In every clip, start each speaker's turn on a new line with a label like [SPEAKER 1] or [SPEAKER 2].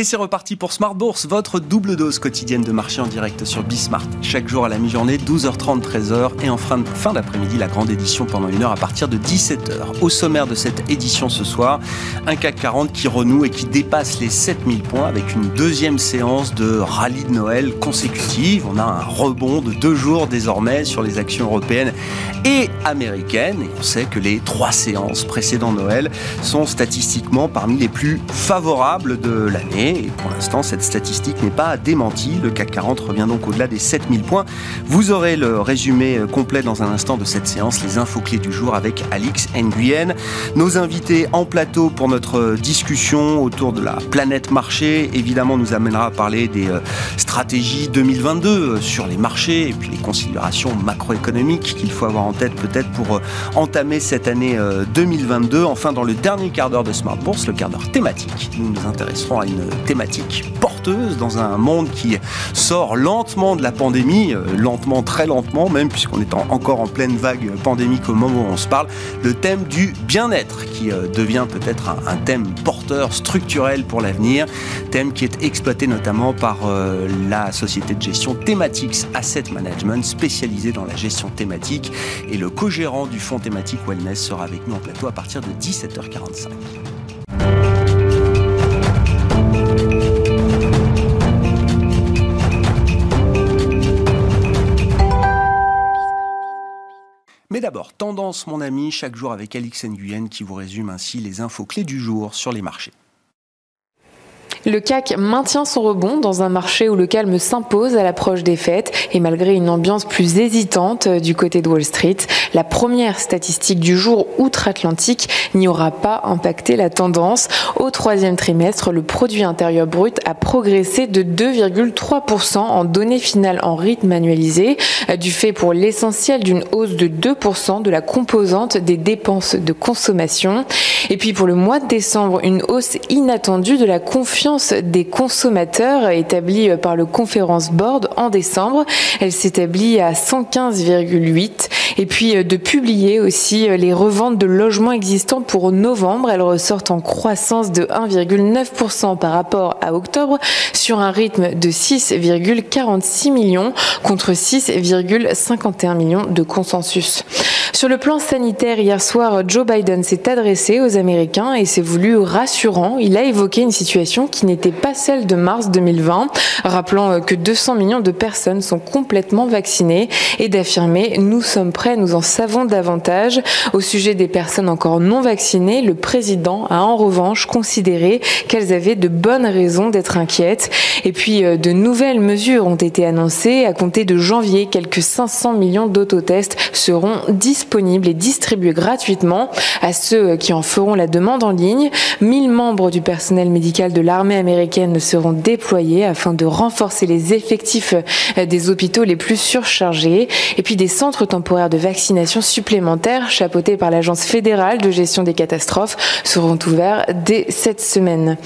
[SPEAKER 1] Et c'est reparti pour Smart Bourse, votre double dose quotidienne de marché en direct sur Bismart. Chaque jour à la mi-journée, 12h30, 13h. Et en fin, d'après-midi, la grande édition pendant une heure à partir de 17h. Au sommaire de cette édition ce soir, un CAC 40 qui renoue et qui dépasse les 7000 points avec une deuxième séance de rallye de Noël consécutive. On a un rebond de deux jours désormais sur les actions européennes et américaines. Et on sait que les trois séances précédant Noël sont statistiquement parmi les plus favorables de l'année. Et pour l'instant, cette statistique n'est pas démentie. Le CAC 40 revient donc au-delà des 7000 points. Vous aurez le résumé euh, complet dans un instant de cette séance, les infos clés du jour avec Alix Nguyen. Nos invités en plateau pour notre euh, discussion autour de la planète marché, évidemment, nous amènera à parler des euh, stratégies 2022 sur les marchés et puis les considérations macroéconomiques qu'il faut avoir en tête peut-être pour entamer cette année 2022. Enfin, dans le dernier quart d'heure de Smart Bourse, le quart d'heure thématique, nous nous intéresserons à une thématique porteuse dans un monde qui sort lentement de la pandémie, euh, lentement, très lentement même, puisqu'on est encore en pleine vague pandémique au moment où on se parle, le thème du bien-être, qui euh, devient peut-être un, thème porteur structurel pour l'avenir, thème qui est exploité notamment par euh, la société de gestion Thematics Asset Management, spécialisée dans la gestion thématique, et le co-gérant du fonds thématique Wellness sera avec nous en plateau à partir de 17h45. Mais d'abord, tendance mon ami, chaque jour avec Alix Nguyen qui vous résume ainsi les infos clés du jour sur les marchés.
[SPEAKER 2] Le CAC maintient son rebond dans un marché où le calme s'impose à l'approche des fêtes et malgré une ambiance plus hésitante euh, du côté de Wall Street, la première statistique du jour outre-Atlantique n'y aura pas impacté la tendance. Au troisième trimestre, le produit intérieur brut a progressé de 2,3% en données finales en rythme annualisé, euh, du fait pour l'essentiel d'une hausse de 2% de la composante des dépenses de consommation. Et puis pour le mois de décembre, une hausse inattendue de la confiance des consommateurs établie par le Conference Board en décembre. Elle s'établit à 115,8 et puis euh, de publier aussi euh, les reventes de logements existants pour novembre. Elles ressortent en croissance de 1,9% par rapport à octobre sur un rythme de 6,46 millions contre 6,51 millions de consensus. Sur le plan sanitaire, hier soir, Joe Biden s'est adressé aux Américains et s'est voulu rassurant. Il a évoqué une situation qui n'était pas celle de mars 2020, rappelant euh, que 200 millions de personnes sont complètement vaccinées et d'affirmer nous sommes prêts, nous en savons davantage. Au sujet des personnes encore non vaccinées, le président a en revanche considéré qu'elles avaient de bonnes raisons d'être inquiètes. Et puis euh, de nouvelles mesures ont été annoncées. À compter de janvier, quelques 500 millions d'autotests seront disponibles et distribués gratuitement à ceux qui en feront la demande en ligne. 1000 membres du personnel médical de l'armée américaine seront déployés afin de renforcer les effectifs euh, des hôpitaux les plus surchargés. Et puis des centres temporaires de vaccination supplémentaires, chapeautés par l'Agence fédérale de gestion des catastrophes, seront ouverts dès cette semaine.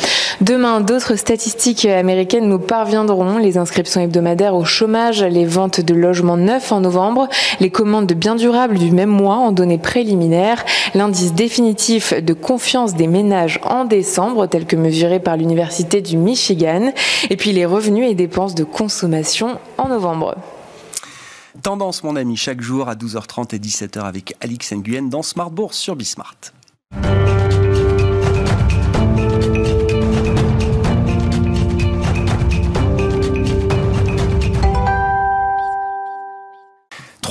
[SPEAKER 2] Demain, d'autres statistiques américaines nous parviendront. Les inscriptions hebdomadaires au chômage, les ventes de logements neufs en novembre, les commandes de biens durables du même mois en données préliminaires, l'indice définitif de confiance des ménages en décembre, tel que mesuré par l'Université du Michigan, et puis les revenus et dépenses de consommation en novembre.
[SPEAKER 1] Tendance, mon ami, chaque jour à 12h30 et 17h avec Alix Nguyen dans Smart Bourse sur Bismart.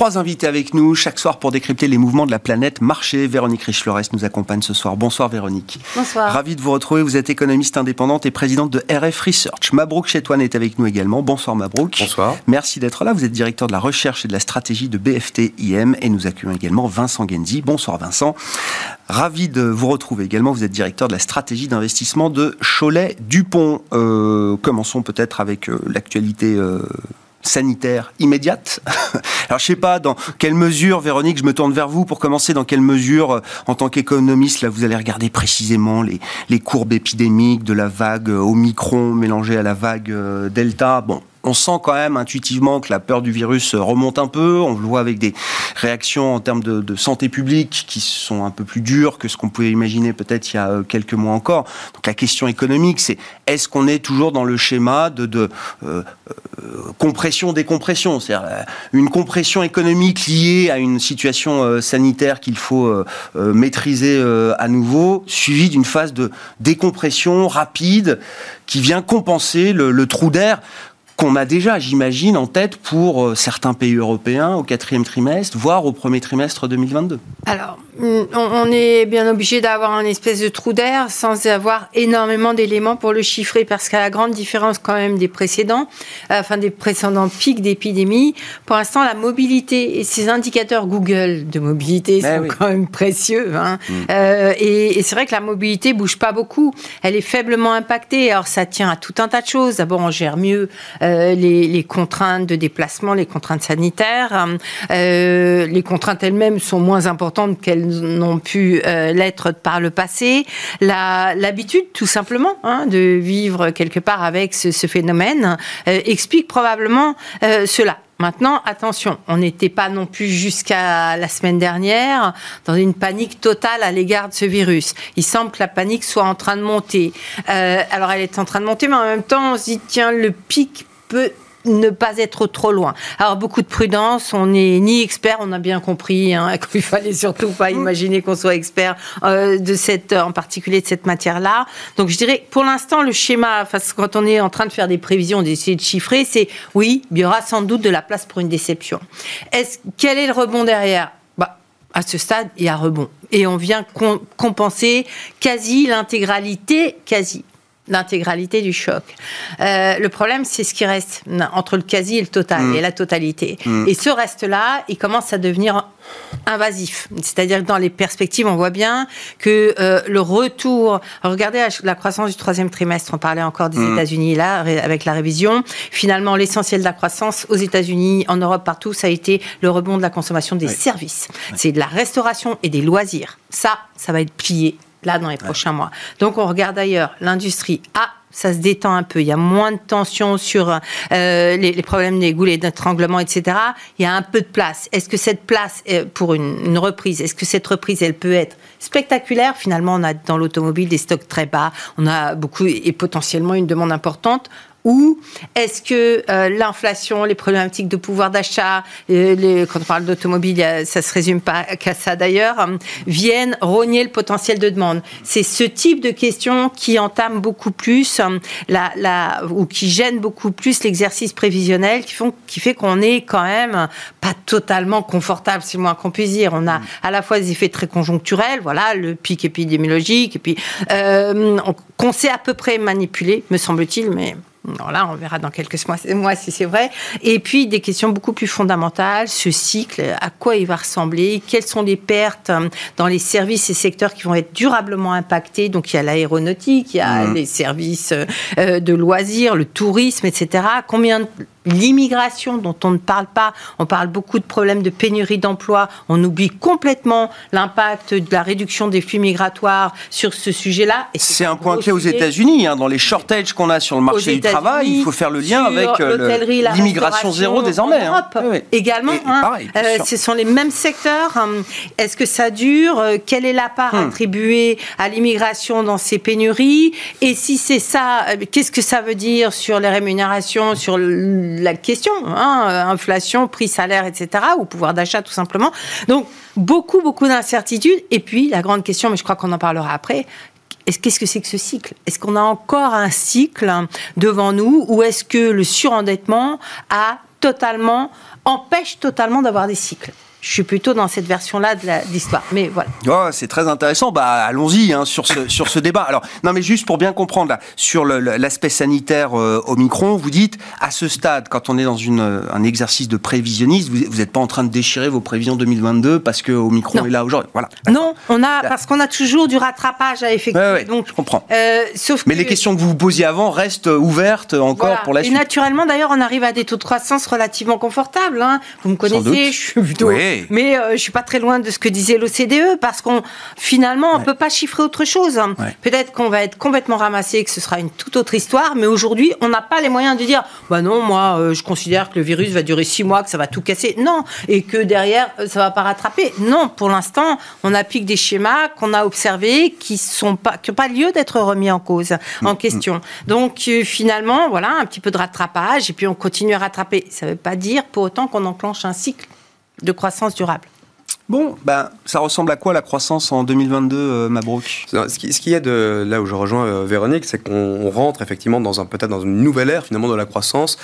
[SPEAKER 1] Trois invités avec nous chaque soir pour décrypter les mouvements de la planète marché. Véronique Richlores nous accompagne ce soir. Bonsoir Véronique.
[SPEAKER 3] Bonsoir.
[SPEAKER 1] Ravi de vous retrouver. Vous êtes économiste indépendante et présidente de RF Research. Mabrouk Chetouane est avec nous également. Bonsoir Mabrouk.
[SPEAKER 4] Bonsoir.
[SPEAKER 1] Merci d'être là. Vous êtes directeur de la recherche et de la stratégie de BFT IM et nous accueillons également Vincent Genzi. Bonsoir Vincent. Ravi de vous retrouver également. Vous êtes directeur de la stratégie d'investissement de Cholet Dupont. Euh, commençons peut-être avec euh, l'actualité. Euh, sanitaire immédiate. Alors je sais pas dans quelle mesure, Véronique, je me tourne vers vous pour commencer, dans quelle mesure, euh, en tant qu'économiste, là vous allez regarder précisément les, les courbes épidémiques de la vague Omicron mélangée à la vague euh, Delta. Bon, on sent quand même intuitivement que la peur du virus remonte un peu. On le voit avec des réactions en termes de, santé publique qui sont un peu plus dures que ce qu'on pouvait imaginer peut-être il y a euh, quelques mois encore. Donc la question économique, c'est est-ce qu'on est toujours dans le schéma de, euh, euh, compression-décompression C'est-à-dire une compression économique liée à une situation sanitaire qu'il faut maîtriser à nouveau, suivie d'une phase de décompression rapide qui vient compenser le trou d'air qu'on a déjà, j'imagine, en tête pour euh, certains pays européens au quatrième trimestre, voire au premier trimestre 2022
[SPEAKER 3] Alors, mm, on est bien obligé d'avoir un espèce de trou d'air sans avoir énormément d'éléments pour le chiffrer, parce qu'à la grande différence quand même des précédents, euh, enfin des précédents pics d'épidémie, pour l'instant, la mobilité et ces indicateurs Google de mobilité ben sont quand même précieux. Hein. Mm. Euh, et, et c'est vrai que la mobilité bouge pas beaucoup. Elle est faiblement impactée. Alors, ça tient à tout un tas de choses. D'abord, on gère mieux euh, les, contraintes de déplacement, les contraintes sanitaires. Euh, les contraintes elles-mêmes sont moins importantes qu'elles n'ont pu euh, l'être par le passé. L'habitude, tout simplement, hein, de vivre quelque part avec ce, ce phénomène explique probablement cela. Maintenant, attention, on n'était pas non plus jusqu'à la semaine dernière dans une panique totale à l'égard de ce virus. Il semble que la panique soit en train de monter. alors, elle est en train de monter, mais en même temps, on se dit, tiens, le pic peut ne pas être trop loin. Alors beaucoup de prudence, on n'est ni expert, on a bien compris hein, qu'il fallait surtout pas imaginer qu'on soit expert euh, de cette, en particulier de cette matière-là. Donc je dirais, pour l'instant, le schéma, quand on est en train de faire des prévisions, d'essayer de chiffrer, c'est oui, il y aura sans doute de la place pour une déception. Est-ce quel est le rebond derrière? Bah, à ce stade, il y a rebond. Et on vient compenser quasi l'intégralité, quasi l'intégralité du choc. Euh, le problème, c'est ce qui reste entre le quasi et le total, mm. et la totalité. Mm. Et ce reste-là, il commence à devenir invasif. C'est-à-dire que dans les perspectives, on voit bien que euh, le retour... Regardez la croissance du troisième trimestre, on parlait encore des mm. États-Unis là, avec la révision. Finalement, l'essentiel de la croissance aux États-Unis, en Europe, partout, ça a été le rebond de la consommation des services. C'est de la restauration et des loisirs. Ça, ça va être plié là dans les prochains mois. Donc on regarde ailleurs, l'industrie. Ah, ça se détend un peu. Il y a moins de tension sur euh, les, problèmes des goulets d'étranglement, etc. Il y a un peu de place. Est-ce que cette place, pour une, reprise, est-ce que cette reprise, elle peut être spectaculaire? Finalement, on a dans l'automobile des stocks très bas. On a beaucoup et potentiellement une demande importante ou est-ce que euh, l'inflation, les problématiques de pouvoir d'achat, euh, quand on parle d'automobile, ça se résume pas qu'à ça d'ailleurs, euh, viennent rogner le potentiel de demande C'est ce type de questions qui entament beaucoup plus la, la, ou qui gênent beaucoup plus l'exercice prévisionnel, qui, font, qui fait qu'on est quand même pas totalement confortable, c'est moins qu'on puisse dire. On a à la fois des effets très conjoncturels, voilà, le pic épidémiologique, et puis qu'on sait à peu près manipuler, me semble-t-il, mais là, on verra dans quelques mois, si c'est vrai. Et puis des questions beaucoup plus fondamentales, ce cycle, à quoi il va ressembler, quelles sont les pertes euh, dans les services et secteurs qui vont être durablement impactés. Donc il y a l'aéronautique, il y a mmh. les services euh, de loisirs, le tourisme, etc. Combien l'immigration dont on ne parle pas. On parle beaucoup de problèmes de pénurie d'emploi. On oublie complètement l'impact de la réduction des flux migratoires sur ce sujet-là.
[SPEAKER 1] C'est un point clé aux États-Unis. Hein, dans les shortages qu'on a sur le marché du travail, il faut faire le lien avec euh, l'immigration zéro désormais.
[SPEAKER 3] En hein. Également, hein. euh, ce sont les mêmes secteurs. Est-ce que ça dure? Euh, Quelle est la part hmm. attribuée à l'immigration dans ces pénuries? Et si c'est ça, qu'est-ce que ça veut dire sur les rémunérations, sur le la question, hein, euh, inflation, prix, salaire, etc., ou pouvoir d'achat tout simplement. Donc beaucoup, beaucoup d'incertitudes. Et puis la grande question, mais je crois qu'on en parlera après, qu'est-ce que c'est que ce cycle? Est-ce qu'on a encore un cycle devant nous ou est-ce que le surendettement a totalement empêche totalement d'avoir des cycles? Je suis plutôt dans cette version-là de l'histoire. Mais voilà.
[SPEAKER 1] Oh, c'est très intéressant. Bah, allons-y hein, sur ce sur ce débat. Alors, non, mais juste pour bien comprendre là, sur l'aspect sanitaire euh, au micron, vous dites à ce stade, quand on est dans une, un exercice de prévisionniste, vous n'êtes pas en train de déchirer vos prévisions 2022 parce que micron est là aujourd'hui. Voilà.
[SPEAKER 3] Non, on a parce qu'on a toujours du rattrapage à effectuer.
[SPEAKER 1] donc, je comprends. Euh, sauf mais les questions que vous vous posiez avant restent ouvertes encore pour la suite.
[SPEAKER 3] Et naturellement, d'ailleurs, on arrive à des taux de croissance relativement confortables. Hein. Vous me connaissez, je suis plutôt Oui. Mais je suis pas très loin de ce que disait l'OCDE parce qu'on finalement on ne peut pas chiffrer autre chose. Peut-être qu'on va être complètement ramassé, que ce sera une toute autre histoire, mais aujourd'hui on n'a pas les moyens de dire bah non moi je considère que le virus va durer six mois, que ça va tout casser. Non, et que derrière ça va pas rattraper. Non, pour l'instant on applique des schémas qu'on a observés qui sont pas qui n'ont pas lieu d'être remis en cause, en mm, question. Mm. Donc finalement voilà un petit peu de rattrapage et puis on continue à rattraper. Ça ne veut pas dire pour autant qu'on enclenche un cycle de croissance durable.
[SPEAKER 1] Bon, ben, ça ressemble à quoi la croissance en 2022, euh, Mabrouk?
[SPEAKER 4] Ce qui, ce qui est de là où je rejoins euh, Véronique, c'est qu'on rentre effectivement dans un peut-être dans une nouvelle ère finalement de la croissance,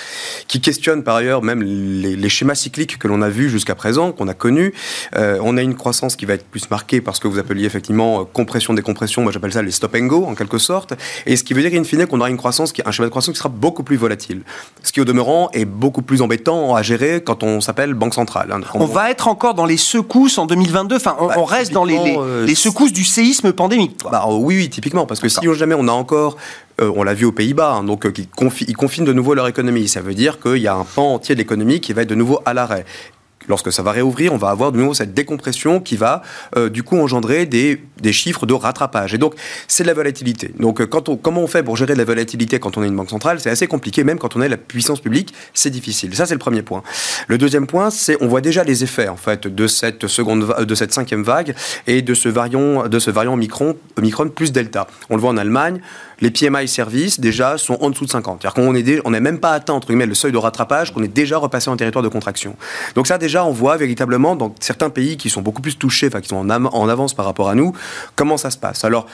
[SPEAKER 4] qui questionne par ailleurs même les, schémas cycliques que l'on a vus jusqu'à présent, qu'on a connus. Euh, on a une croissance qui va être plus marquée par ce que vous appeliez effectivement compression décompression. Moi, j'appelle ça les stop and go en quelque sorte. Et ce qui veut dire in fine qu'on aura une croissance qui un schéma de croissance qui sera beaucoup plus volatile. Ce qui au demeurant est beaucoup plus embêtant à gérer quand on s'appelle banque centrale.
[SPEAKER 1] Hein. On, on va être encore dans les secousses en 2022 Enfin, on, bah, reste dans les, euh, les, secousses du séisme pandémique.
[SPEAKER 4] Bah, oui, oui, typiquement, parce que si jamais on a encore euh, on l'a vu aux Pays-Bas, hein, donc euh, qui ils confinent de nouveau leur économie. Ça veut dire qu'il y a un pan entier de l'économie qui va être de nouveau à l'arrêt lorsque ça va réouvrir, on va avoir de nouveau cette décompression qui va euh, du coup engendrer des, des, chiffres de rattrapage. Et donc, c'est de la volatilité. Donc, euh, quand on, comment on fait pour gérer de la volatilité quand on est une banque centrale? C'est assez compliqué, même quand on est la puissance publique, c'est difficile. Ça, c'est le premier point. Le deuxième point, c'est on voit déjà les effets en fait de cette seconde, de cette cinquième vague et de ce variant, de ce variant Omicron, Omicron plus Delta. On le voit en Allemagne les PMI services déjà sont en dessous de 50. C'est-à-dire qu'on n'est on même pas atteint entre guillemets le seuil de rattrapage, qu'on est déjà repassé en territoire de contraction. Donc ça déjà on voit véritablement dans certains pays qui sont beaucoup plus touchés, enfin qui sont en, en avance par rapport à nous, comment ça se passe. Alors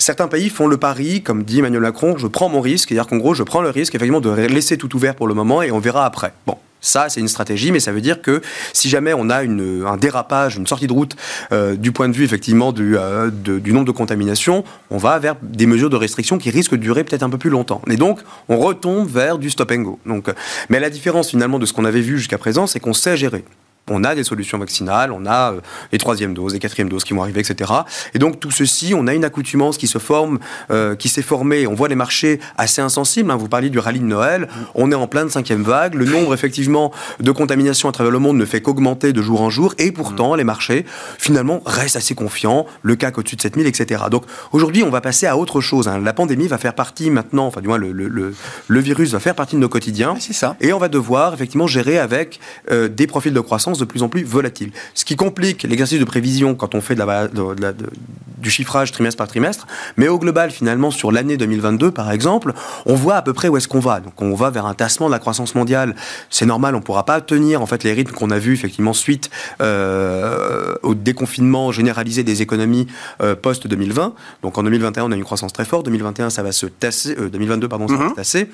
[SPEAKER 4] certains pays font le pari, comme dit Emmanuel Macron, je prends mon risque, c'est-à-dire qu'en gros, je prends le risque effectivement de laisser tout ouvert pour le moment et on verra après. Bon, ça, c'est une stratégie, mais ça veut dire que si jamais on a une, un dérapage, une sortie de route euh, du point de vue effectivement du, euh, du, nombre de contaminations, on va vers des mesures de restriction qui risquent de durer peut-être un peu plus longtemps. Et donc, on retombe vers du stop and go. Donc, mais la différence finalement de ce qu'on avait vu jusqu'à présent, c'est qu'on sait gérer on a des solutions vaccinales, on a euh, les troisième doses, les quatrième doses qui vont arriver, etc. Et donc tout ceci, on a une accoutumance qui se forme, euh, qui s'est formée. On voit les marchés assez insensibles. Hein. Vous parliez du rallye de Noël. On est en pleine cinquième vague. Le nombre effectivement de contaminations à travers le monde ne fait qu'augmenter de jour en jour. Et pourtant, les marchés finalement restent assez confiants. Le CAC au-dessus de 7000, etc. Donc aujourd'hui, on va passer à autre chose. Hein. La pandémie va faire partie maintenant, enfin du moins le, le, le, virus va faire partie de nos quotidiens.
[SPEAKER 1] C'est ça.
[SPEAKER 4] Et on va devoir effectivement gérer avec euh, des profils de croissance de plus en plus volatile. Ce qui complique l'exercice de prévision quand on fait de la, du chiffrage trimestre par trimestre. Mais au global, finalement, sur l'année 2022, par exemple, on voit à peu près où est-ce qu'on va. Donc on va vers un tassement de la croissance mondiale. C'est normal, on ne pourra pas tenir en fait les rythmes qu'on a vus effectivement suite euh, au déconfinement généralisé des économies euh, post 2020. Donc en 2021, on a une croissance très forte. 2021, ça va se tasser. 2022, euh, pardon, ça va mhm. se tasser.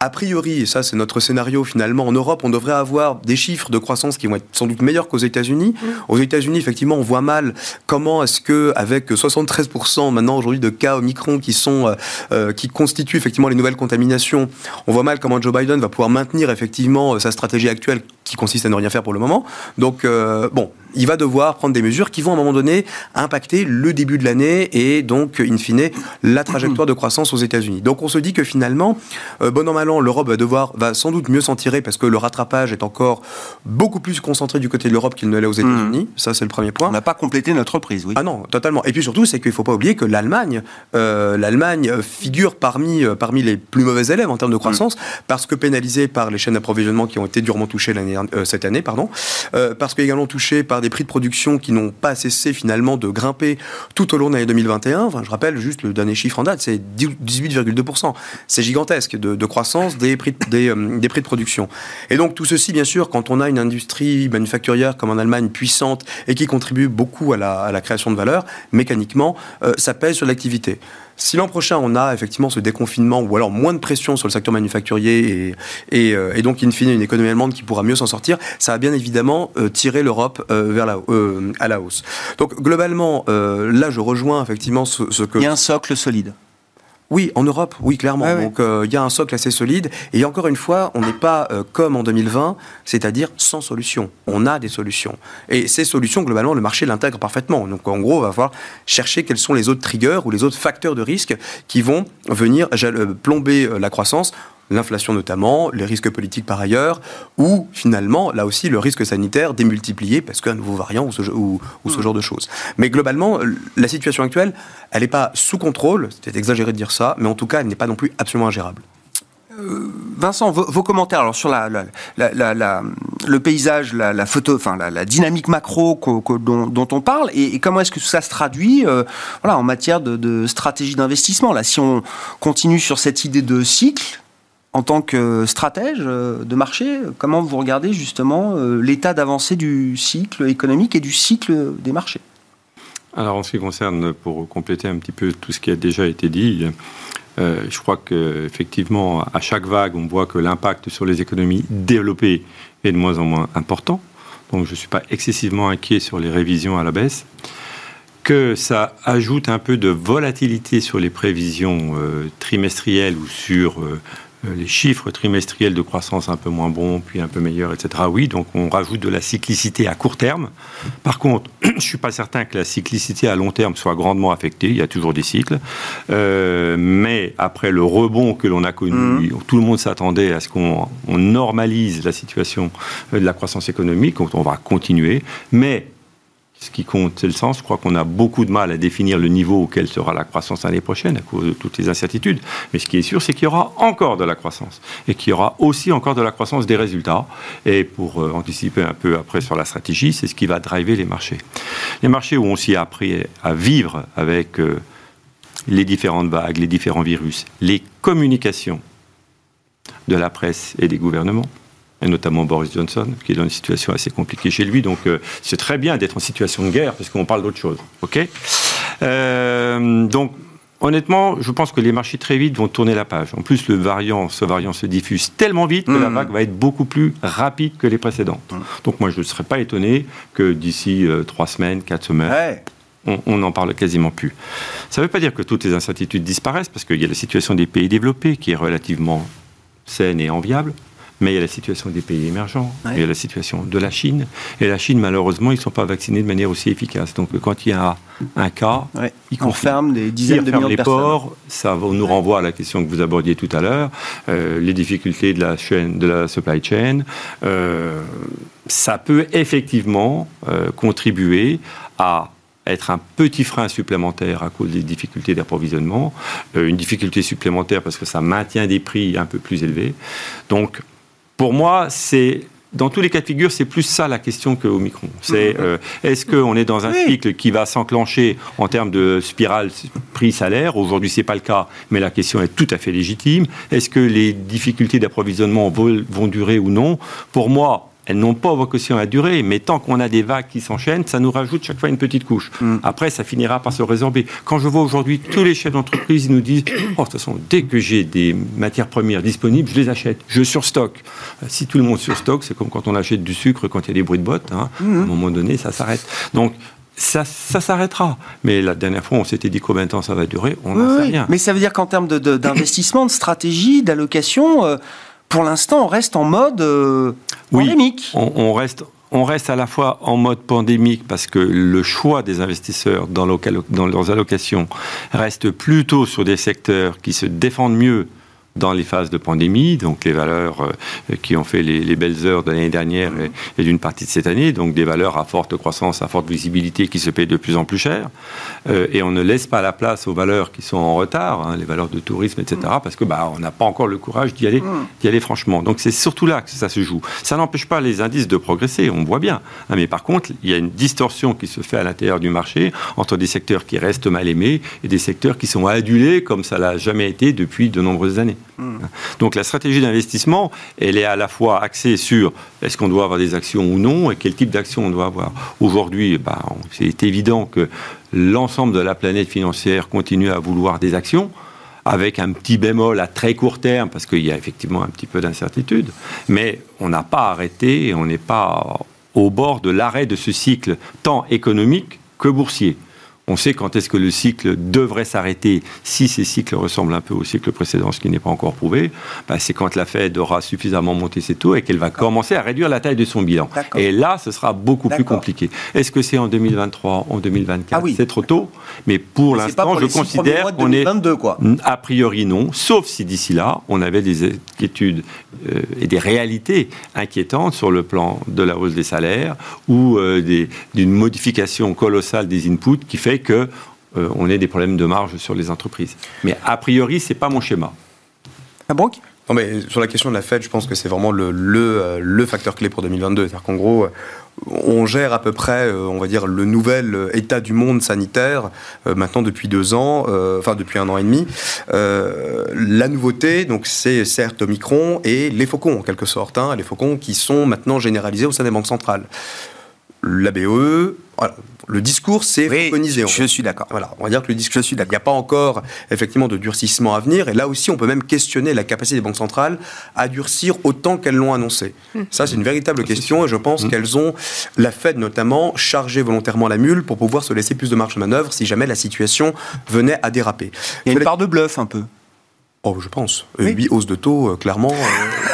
[SPEAKER 4] A priori, et ça c'est notre scénario finalement, en Europe, on devrait avoir des chiffres de croissance qui vont être sans doute meilleurs qu'aux États-Unis. Mm. Aux États-Unis, effectivement, on voit mal comment est-ce que, avec 73% maintenant aujourd'hui de cas Omicron qui sont, euh, euh, qui constituent effectivement les nouvelles contaminations, on voit mal comment Joe Biden va pouvoir maintenir effectivement euh, sa stratégie actuelle qui consiste à ne rien faire pour le moment. Donc, bon, il va devoir prendre des mesures qui vont à un moment donné impacter le début de l'année et donc, in fine, la trajectoire de croissance aux États-Unis. Donc, on se dit que finalement, bon an, mal l'Europe va devoir, va sans doute mieux s'en tirer parce que le rattrapage est encore beaucoup plus concentré du côté de l'Europe qu'il ne l'est aux États-Unis. Hmm. Ça, c'est le premier point.
[SPEAKER 1] On n'a pas complété notre prise, oui.
[SPEAKER 4] Ah non, totalement. Et puis surtout, c'est qu'il ne faut pas oublier que l'Allemagne, euh, l'Allemagne figure parmi, euh, parmi les plus mauvais élèves en termes de croissance hmm. parce que pénalisée par les chaînes d'approvisionnement qui ont été durement touchées euh, cette année, pardon, parce qu'également touchée par des prix de production qui n'ont pas cessé finalement de grimper tout au long de l'année 2021. Enfin, je rappelle juste le dernier chiffre en date, c'est 18,2%. C'est gigantesque de, croissance des prix, des, euh, des prix de production. Et donc tout ceci, bien sûr, quand on a une industrie manufacturière comme en Allemagne puissante et qui contribue beaucoup à la, à la création de valeur, mécaniquement, euh, ça pèse sur l'activité. Si l'an prochain, on a effectivement ce déconfinement ou alors moins de pression sur le secteur manufacturier et, et, euh, donc, in fine, une économie allemande qui pourra mieux s'en sortir, ça va bien évidemment tirer l'Europe vers la, à la hausse. Donc, globalement, là, je rejoins effectivement ce, ce que...
[SPEAKER 1] Il y a un socle solide.
[SPEAKER 4] Oui, en Europe, oui, clairement. Donc, euh, il y a un socle assez solide. Et encore une fois, on n'est pas euh, comme en 2020, c'est-à-dire sans solution. On a des solutions. Et ces solutions, globalement, le marché l'intègre parfaitement. Donc, en gros, on va voir chercher quels sont les autres triggers ou les autres facteurs de risque qui vont venir euh, plomber la croissance l'inflation notamment, les risques politiques par ailleurs, ou finalement, là aussi, le risque sanitaire démultiplié parce qu'un nouveau variant ou ce, ou, ce hmm. genre de choses. Mais globalement, la situation actuelle, elle n'est pas sous contrôle, c'est exagéré de dire ça, mais en tout cas, elle n'est pas non plus absolument ingérable.
[SPEAKER 1] Euh, Vincent, vos, commentaires alors sur la, le paysage, la, photo, enfin la, dynamique macro dont, on parle, et, comment est-ce que ça se traduit, euh, voilà, en matière de, stratégie d'investissement. Là, si on continue sur cette idée de cycle, en tant que stratège euh, de marché, comment vous regardez justement l'état d'avancée du cycle économique et du cycle des marchés?
[SPEAKER 5] Alors en ce qui concerne, pour compléter un petit peu tout ce qui a déjà été dit, euh, je crois qu'effectivement, à chaque vague, on voit que l'impact sur les économies développées est de moins en moins important. Donc je ne suis pas excessivement inquiet sur les révisions à la baisse. Que ça ajoute un peu de volatilité sur les prévisions euh, trimestrielles ou sur euh, euh, les chiffres trimestriels de croissance un peu moins bons, puis un peu meilleurs, etc. Oui, donc on rajoute de la cyclicité à court terme. Par contre, je ne suis pas certain que la cyclicité à long terme soit grandement affectée. Il y a toujours des cycles. Euh, mais après le rebond que l'on a connu, mmh. tout le monde s'attendait à ce qu'on normalise la situation de la croissance économique. Donc on va continuer. Mais ce qui compte, c'est le sens. Je crois qu'on a beaucoup de mal à définir le niveau auquel sera la croissance l'année prochaine à cause de toutes les incertitudes. Mais ce qui est sûr, c'est qu'il y aura encore de la croissance et qu'il y aura aussi encore de la croissance des résultats. Et pour euh, anticiper un peu après sur la stratégie, c'est ce qui va driver les marchés. Les marchés où on s'y a appris à vivre avec euh, les différentes vagues, les différents virus, les communications de la presse et des gouvernements et notamment Boris Johnson, qui est dans une situation assez compliquée chez lui. Donc, euh, c'est très bien d'être en situation de guerre, parce qu'on parle d'autre chose. OK? Euh, Donc, honnêtement, je pense que les marchés très vite vont tourner la page. En plus, le variant, ce variant se diffuse tellement vite que la mmh. vague va être beaucoup plus rapide que les précédentes. Mmh. Donc, moi, je ne serais pas étonné que d'ici euh, trois semaines, quatre semaines, on n'en parle quasiment plus. Ça ne veut pas dire que toutes les incertitudes disparaissent, parce qu'il y a la situation des pays développés qui est relativement saine et enviable mais il y a la situation des pays émergents, il y a la situation de la Chine. Et la Chine, malheureusement, ils ne sont pas vaccinés de manière aussi efficace. Donc quand il y a un cas,
[SPEAKER 1] ils confirment des dizaines de millions de
[SPEAKER 5] les ports. Ça nous renvoie à la question que vous abordiez tout à l'heure, euh, les difficultés de la chaîne, de la supply chain. Euh, ça peut effectivement euh, contribuer à être un petit frein supplémentaire à cause des difficultés d'approvisionnement, une difficulté supplémentaire parce que ça maintient des prix un peu plus élevés. Donc, pour moi, c'est dans tous les cas de figure, c'est plus ça la question que Omicron. C'est mhm. euh, est-ce qu'on est dans un cycle qui va s'enclencher en termes de spirale prix-salaire? Aujourd'hui, c'est pas le cas, mais la question est tout à fait légitime. Est-ce que les difficultés d'approvisionnement vont durer ou non? Pour moi, elles n'ont pas vocation à durer, mais tant qu'on a des vagues qui s'enchaînent, ça nous rajoute chaque fois une petite couche. Mm. Après, ça finira par se résorber. Quand je vois aujourd'hui tous les chefs d'entreprise, ils nous disent oh, de toute façon, dès que j'ai des matières premières disponibles, je les achète, je surstocke. Euh, si tout le monde surstocke, c'est comme quand on achète du sucre quand il y a des bruits de bottes. Hein. Mm. À un moment donné, ça s'arrête. Donc, ça, s'arrêtera. Mais la dernière fois, on s'était dit combien de temps ça va durer, on n'en sait rien.
[SPEAKER 1] Mais ça veut dire qu'en termes d'investissement, de, de, stratégie, d'allocation, euh, pour l'instant, on reste en mode euh, pandémique.
[SPEAKER 5] on, reste on reste à la fois en mode pandémique parce que le choix des investisseurs dans, dans, leurs allocations reste plutôt sur des secteurs qui se défendent mieux dans les phases de pandémie, donc les valeurs euh, qui ont fait les, belles heures de l'année dernière et, d'une partie de cette année, donc des valeurs à forte croissance, à forte visibilité qui se payent de plus en plus cher. Euh, et on ne laisse pas la place aux valeurs qui sont en retard, hein, les valeurs de tourisme, etc., mm. parce que bah, on n'a pas encore le courage d'y aller, mm. d'y aller franchement. Donc c'est surtout là que ça se joue. Ça n'empêche pas les indices de progresser, on voit bien. Hein, mais par contre, il y a une distorsion qui se fait à l'intérieur du marché entre des secteurs qui restent mal aimés et des secteurs qui sont adulés comme ça l'a jamais été depuis de nombreuses années. Donc la stratégie d'investissement, elle est à la fois axée sur est-ce qu'on doit avoir des actions ou non et quel type d'action on doit avoir. Aujourd'hui, bah, c'est évident que l'ensemble de la planète financière continue à vouloir des actions avec un petit bémol à très court terme, parce qu'il y a effectivement un petit peu d'incertitude, mais on n'a pas arrêté et on n'est pas au bord de l'arrêt de ce cycle tant économique que boursier. On sait quand est-ce que le cycle devrait s'arrêter si ces cycles ressemblent un peu au cycle précédent, ce qui n'est pas encore prouvé. Bah, c'est quand la Fed aura suffisamment monté ses taux et qu'elle va commencer à réduire la taille de son bilan. Et là, ce sera beaucoup plus compliqué. Est-ce que c'est en 2023, en 2024 ah oui. C'est trop tôt. Mais pour l'instant, je considère qu'on est
[SPEAKER 1] quoi.
[SPEAKER 5] a priori non, sauf si d'ici là, on avait des inquiétudes euh, et des réalités inquiétantes sur le plan de la hausse des salaires ou euh, d'une modification colossale des inputs qui fait que euh, on ait des problèmes de marge sur les entreprises. Mais a priori, c'est pas mon schéma.
[SPEAKER 1] Ah bon
[SPEAKER 4] non, mais sur la question de la Fed, je pense que c'est vraiment le, le, le, facteur clé pour 2022. C'est-à-dire qu'en gros, on gère à peu près, euh, on va dire, le nouvel état du monde sanitaire euh, maintenant depuis deux ans, euh, enfin depuis un an et demi. la nouveauté, donc, c'est certes Omicron et les faucons en quelque sorte, hein, les faucons qui sont maintenant généralisés au sein des banques centrales. La BOE, le discours s'est
[SPEAKER 1] oui, Je suis d'accord.
[SPEAKER 4] Voilà, on va dire que le discours, je suis Il n'y a pas encore effectivement de durcissement à venir, et là aussi, on peut même questionner la capacité des banques centrales à durcir autant qu'elles l'ont annoncé. Hmm. Ça, c'est une véritable question, et je pense hmm. qu'elles ont, la Fed notamment, chargé volontairement la mule pour pouvoir se laisser plus de marge de manœuvre si jamais la situation venait à déraper.
[SPEAKER 1] Il y a une part de bluff un peu.
[SPEAKER 4] Oh, je pense. Oui. 8 hausses de taux, euh, clairement. Euh,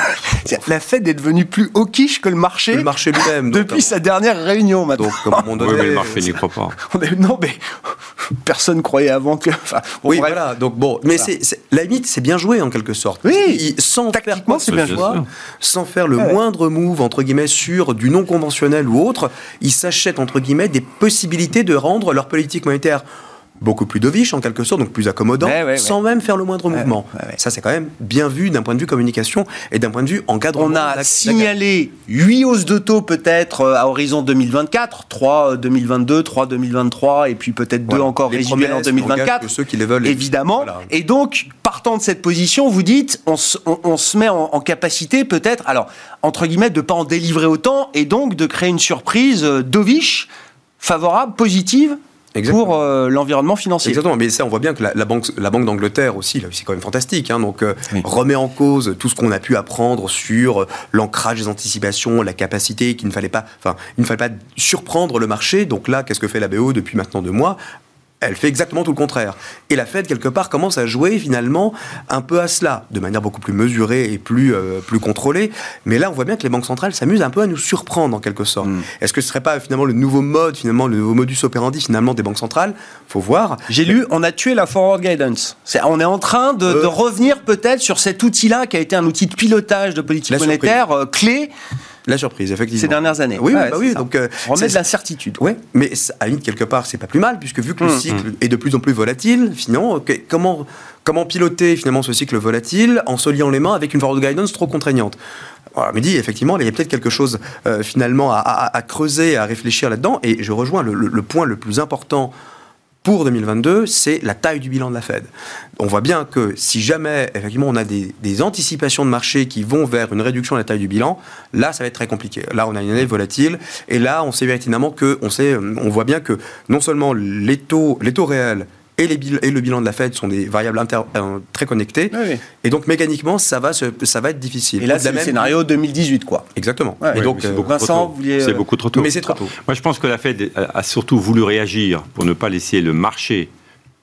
[SPEAKER 1] la Fed est devenue plus hawkish que le marché.
[SPEAKER 4] Le marché lui-même.
[SPEAKER 1] Depuis sa dernière réunion, maintenant.
[SPEAKER 5] Donc, à un moment donné, oui, mais le marché n'y croit pas.
[SPEAKER 1] non, mais personne croyait avant que. Enfin,
[SPEAKER 4] oui, voilà. Donc bon, mais c'est la limite, c'est bien joué en quelque sorte.
[SPEAKER 1] Oui.
[SPEAKER 4] sans faire c'est bien joué. Sans faire le moindre move entre guillemets sur du non conventionnel ou autre, ils s'achètent entre guillemets des possibilités de rendre leur politique monétaire beaucoup plus dovish en quelque sorte, donc plus accommodant, sans même faire le moindre mouvement. Ça, c'est quand même bien vu d'un point de vue communication et d'un point de vue encadrement.
[SPEAKER 1] On a signalé 8 hausses de taux peut-être euh, à horizon 2024, 3 2022, 3 2023 et puis peut-être 2 encore résiduels en 2024.
[SPEAKER 4] Ceux qui les veulent.
[SPEAKER 1] Évidemment. Et donc, partant de cette position, vous dites, on, se met en, capacité peut-être, alors, entre guillemets, de ne pas en délivrer autant et donc de créer une surprise euh, dovish favorable, positive pour euh, l'environnement financier.
[SPEAKER 4] Exactement, mais ça, on voit bien que la, banque, la banque d'Angleterre aussi, là, c'est quand même fantastique. Hein, donc, euh, remet en cause tout ce qu'on a pu apprendre sur euh, l'ancrage des anticipations, la capacité qu'il ne fallait pas, enfin, il ne fallait pas surprendre le marché. Donc là, qu'est-ce que fait la BO depuis maintenant deux mois? Elle fait exactement tout le contraire. Et la Fed, quelque part, commence à jouer finalement un peu à cela, de manière beaucoup plus mesurée et plus, euh, plus contrôlée. Mais là, on voit bien que les banques centrales s'amusent un peu à nous surprendre en quelque sorte. Mm. Est-ce que ce serait pas finalement le nouveau mode, finalement le nouveau modus operandi finalement des banques centrales? Faut voir.
[SPEAKER 1] J'ai lu, on a tué la forward guidance. on est en train de, euh. revenir peut-être sur cet outil-là qui a été un outil de pilotage de politique monétaire euh, clé.
[SPEAKER 4] La surprise, effectivement.
[SPEAKER 1] Ces dernières années.
[SPEAKER 4] Oui, bah oui. Donc, euh,
[SPEAKER 1] remet de l'incertitude.
[SPEAKER 4] Oui, mais à limite, quelque part, c'est pas plus mal, puisque vu que le mmh. cycle est de plus en plus volatile, finalement, comment, comment piloter finalement ce cycle volatile en se liant les mains avec une forward guidance trop contraignante? Voilà, me dit effectivement, il y a peut-être quelque chose euh, finalement à, creuser, à réfléchir là-dedans. Et je rejoins le point le plus important pour 2022, c'est la taille du bilan de la Fed. On voit bien que si jamais, effectivement, on a des, anticipations de marché qui vont vers une réduction de la taille du bilan, là, ça va être très compliqué. Là, on a une année volatile, et là, on sait véritablement que, on sait, on voit bien que non seulement les taux, les taux réels et, les et, le bilan de la Fed sont des variables euh, très connectées. Et donc, mécaniquement, ça va, ça va être difficile.
[SPEAKER 1] Et là, c'est le scénario 2018, quoi.
[SPEAKER 4] Exactement.
[SPEAKER 5] et donc, c'est beaucoup, Vincent, c'est euh, beaucoup trop tôt.
[SPEAKER 4] Mais c'est trop tôt.
[SPEAKER 5] Moi, je pense que la Fed a surtout voulu réagir pour ne pas laisser le marché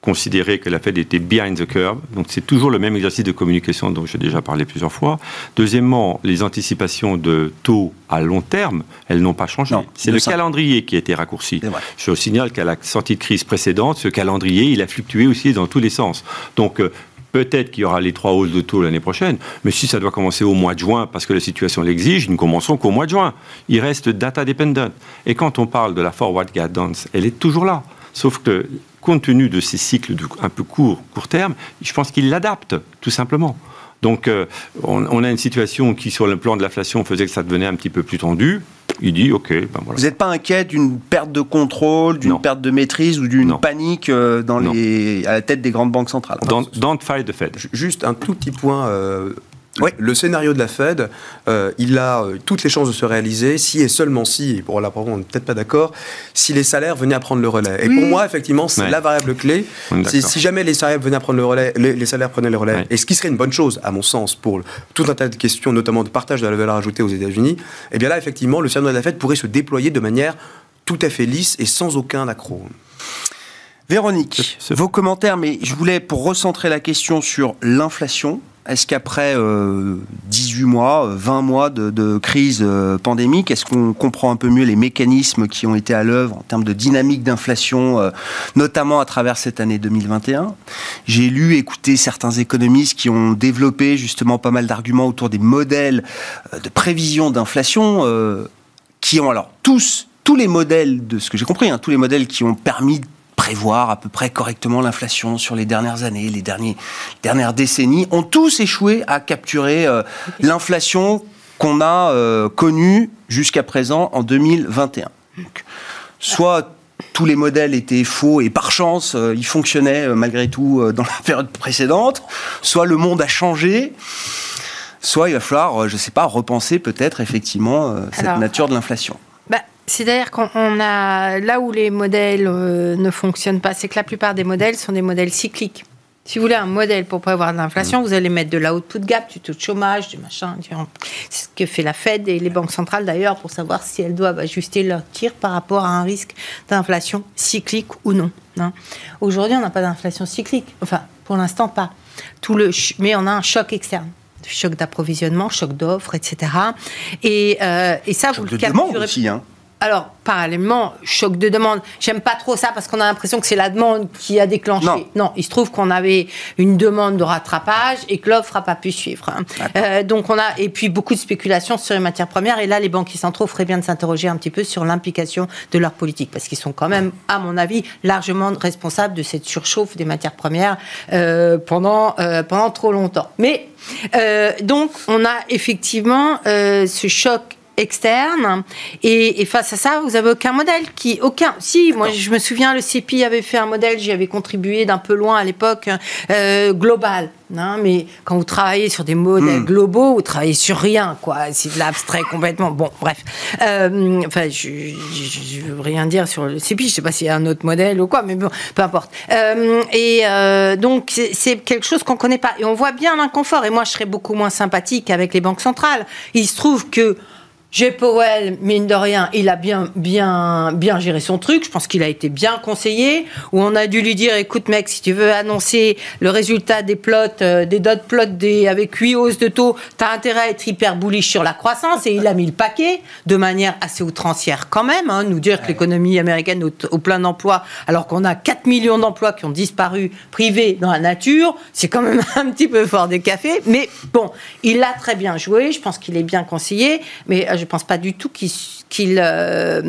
[SPEAKER 5] considérer que la Fed était behind the curve. Donc c'est toujours le même exercice de communication dont j'ai déjà parlé plusieurs fois. Deuxièmement, les anticipations de taux à long terme, elles n'ont pas changé. C'est le calendrier qui a été raccourci. Je signale qu'à la sortie de crise précédente, ce calendrier, il a fluctué aussi dans tous les sens. Donc euh, Peut-être qu'il y aura les trois hausses de taux l'année prochaine, mais si ça doit commencer au mois de juin parce que la situation l'exige, nous ne commencerons qu'au mois de juin. Il reste data dependent. Et quand on parle de la forward guidance, elle est toujours là. Sauf que compte tenu de ces cycles un peu courts, court terme, je pense qu'il l'adapte, tout simplement. Donc, euh, on, a une situation qui, sur le plan de l'inflation, faisait que ça devenait un petit peu plus tendu. Il dit, OK, ben
[SPEAKER 1] voilà. Vous n'êtes pas inquiet d'une perte de contrôle, d'une perte de maîtrise ou d'une panique euh, dans les, à la tête des grandes banques centrales?
[SPEAKER 5] Don't, don't fight the Fed.
[SPEAKER 4] Juste un tout petit point euh, oui. Le scénario de la Fed, euh, il a euh, toutes les chances de se réaliser si et seulement si, et pour la on n'est peut-être pas d'accord, si les salaires venaient à prendre le relais. Et pour moi, effectivement, c'est la variable clé. Si jamais les salaires venaient à prendre le relais, les, salaires prenaient le relais, et ce qui serait une bonne chose, à mon sens, pour tout un tas de questions, notamment de partage de la valeur ajoutée aux États-Unis, et eh bien là, effectivement, le scénario de la Fed pourrait se déployer de manière tout à fait lisse et sans aucun accroc.
[SPEAKER 1] Véronique, vos commentaires, mais je voulais pour recentrer la question sur l'inflation. Est-ce qu'après 18 mois, 20 mois de, crise pandémique, est-ce qu'on comprend un peu mieux les mécanismes qui ont été à l'œuvre en termes de dynamique d'inflation, notamment à travers cette année 2021 J'ai lu, écouté certains économistes qui ont développé justement pas mal d'arguments autour des modèles de prévision d'inflation, qui ont alors tous tous les modèles de ce que j'ai compris, hein, tous les modèles qui ont permis prévoir à peu près correctement l'inflation sur les dernières années, les derniers, dernières décennies, ont tous échoué à capturer euh, l'inflation qu'on a euh, connue jusqu'à présent en 2021. soit tous les modèles étaient faux et par chance, euh, ils fonctionnaient malgré tout dans la période précédente, soit le monde a changé soit il va falloir, je ne sais pas, repenser peut-être effectivement cette nature de l'inflation.
[SPEAKER 3] C'est-à-dire qu'on a là où les modèles euh, ne fonctionnent pas, c'est que la plupart des modèles sont des modèles cycliques. Si vous voulez un modèle pour prévoir de l'inflation, vous allez mettre de la output gap, du taux de chômage, du machin. C'est ce que fait la Fed et les banques centrales d'ailleurs pour savoir si elles doivent ajuster leur tir par rapport à un risque d'inflation cyclique ou non. Hein. Aujourd'hui, on n'a pas d'inflation cyclique. Enfin, pour l'instant, pas. Tout le mais on a un choc externe choc d'approvisionnement, choc d'offres, etc. Et, euh, et ça,
[SPEAKER 1] choc vous le capturez. aussi, hein.
[SPEAKER 3] Alors, parallèlement, choc de demande. J'aime pas trop ça parce qu'on a l'impression que c'est la demande qui a déclenché. Non, il se trouve qu'on avait une demande de rattrapage et que l'offre n'a pas pu suivre. Hein. Euh, donc on a et puis beaucoup de spéculations sur les matières premières. Et là, les banquiers centraux feraient bien de s'interroger un petit peu sur l'implication de leur politique parce qu'ils sont quand même, à mon avis, largement responsables de cette surchauffe des matières premières euh, pendant euh, pendant trop longtemps. Mais donc on a effectivement ce choc externe. Et, face à ça, vous avez aucun modèle qui, aucun. Si, moi, je me souviens, le CEPI avait fait un modèle, j'y avais contribué d'un peu loin à l'époque, euh, global. Non, mais quand vous travaillez sur des modèles hmm. globaux, vous travaillez sur rien, quoi. C'est de l'abstrait complètement. Bon, bref. Euh, enfin, je, ne veux rien dire sur le CEPI. Je sais pas s'il y a un autre modèle ou quoi, mais bon, peu importe. Euh, et donc, c'est quelque chose qu'on connaît pas. Et on voit bien l'inconfort. Et moi, je serais beaucoup moins sympathique avec les banques centrales. Il se trouve que J. Powell, mine de rien, il a bien, bien, bien géré son truc. Je pense qu'il a été bien conseillé. Où on a dû lui dire, écoute mec, si tu veux annoncer le résultat des plots, euh, des dot plots des, avec huit hausses de taux, t'as intérêt à être hyper bullish sur la croissance. Et il a mis le paquet de manière assez outrancière quand même. Hein, nous dire que l'économie américaine au, au plein d'emplois, alors qu'on a 4 millions d'emplois qui ont disparu privés dans la nature, c'est quand même un petit peu fort des cafés. Mais bon, il a très bien joué. Je pense qu'il est bien conseillé. Mais euh, je pense pas du tout qu'il euh,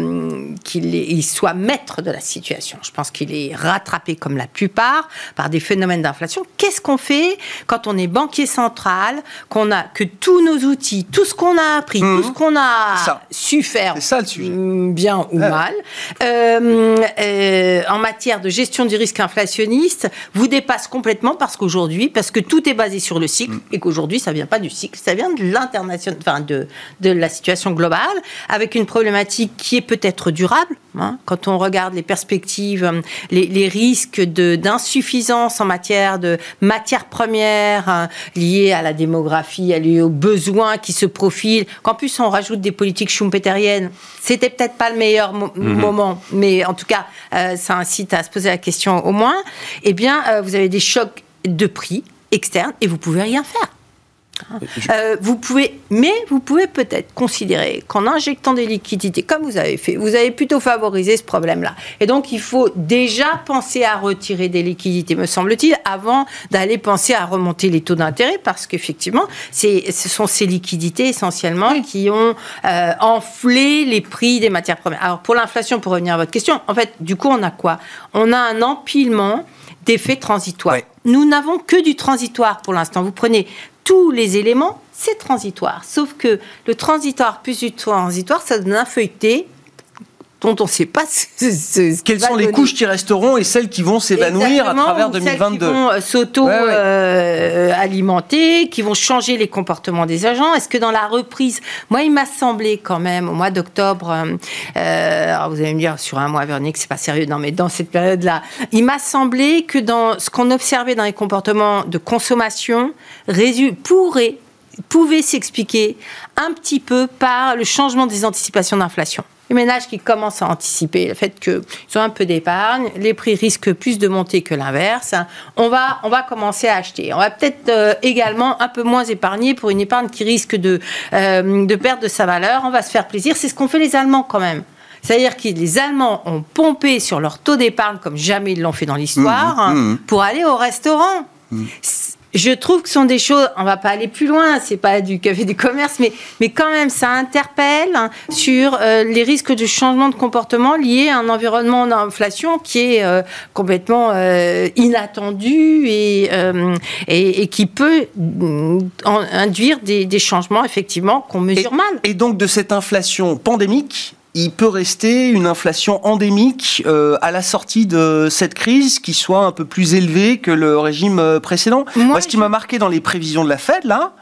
[SPEAKER 3] qu'il soit maître de la situation. Je pense qu'il est rattrapé comme la plupart par des phénomènes d'inflation. Qu'est-ce qu'on fait quand on est banquier central, qu'on a que tous nos outils, tout ce qu'on a appris, tout mhm. ce qu'on a su faire, bien ou mal, euh, euh, en matière de gestion du risque inflationniste, vous dépasse complètement parce qu'aujourd'hui, parce que tout est basé sur le cycle mhm. et qu'aujourd'hui ça vient pas du cycle, ça vient de l'international, enfin de de la situation globale, avec une problématique qui est peut-être durable. Hein, quand on regarde les perspectives, euh, les, risques d'insuffisance en matière de matières premières euh, liées à la démographie, liées aux besoins qui se profilent, qu'en plus on rajoute des politiques schumpeteriennes, c'était peut-être pas le meilleur mhm. moment, mais en tout cas, euh, ça incite à se poser la question au moins. Eh bien, vous avez des chocs de prix externes et vous pouvez rien faire. Euh, vous pouvez, mais vous pouvez peut-être considérer qu'en injectant des liquidités, comme vous avez fait, vous avez plutôt favorisé ce problème-là. Et donc, il faut déjà penser à retirer des liquidités, me semble-t-il, avant d'aller penser à remonter les taux d'intérêt, parce qu'effectivement, ce sont ces liquidités essentiellement qui ont euh, enflé les prix des matières premières. Alors, pour l'inflation, pour revenir à votre question, en fait, du coup, on a quoi? On a un empilement d'effets transitoires. Nous n'avons que du transitoire pour l'instant. Vous prenez tous les éléments, c'est transitoire. Sauf que le transitoire plus du transitoire, ça donne un feuilleté dont on ne sait pas ce,
[SPEAKER 1] Quelles sont les couches qui resteront et celles qui vont s'évanouir à travers 2022 Qui
[SPEAKER 3] vont euh, s'auto-alimenter, qui vont changer les comportements des agents. Est-ce que dans la reprise, moi, il m'a semblé quand même, au mois d'octobre, euh, euh vous allez me dire sur un mois, Véronique, c'est pas sérieux, non, mais dans cette période-là, il m'a semblé que dans ce qu'on observait dans les comportements de consommation, pourrait pouvait s'expliquer un petit peu par le changement des anticipations d'inflation. les ménages qui commencent à anticiper le fait qu'ils ont un peu d'épargne, les prix risquent plus de monter que l'inverse, on va, on va commencer à acheter. On va peut-être euh, également un peu moins épargner pour une épargne qui risque de, euh, de perdre de sa valeur. On va se faire plaisir. C'est ce qu'ont fait les Allemands quand même. C'est-à-dire que les Allemands ont pompé sur leur taux d'épargne comme jamais ils l'ont fait dans l'histoire
[SPEAKER 1] Mmh, mmh.
[SPEAKER 3] pour aller au restaurant. Je trouve que ce sont des choses, on va pas aller plus loin, c'est pas du café du commerce, mais, mais quand même, ça interpelle hein, sur euh, les risques de changement de comportement liés à un environnement d'inflation qui est euh, complètement euh, inattendu et, euh, et, et qui peut mm, induire des, des changements, effectivement, qu'on mesure mal.
[SPEAKER 1] Et donc de cette inflation pandémique, il peut rester une inflation endémique euh, à la sortie de cette crise qui soit un peu plus élevée que le régime euh, précédent.
[SPEAKER 3] Moi,
[SPEAKER 1] Moi, ce qui
[SPEAKER 3] je-
[SPEAKER 1] m'a marqué dans les prévisions de la Fed, là,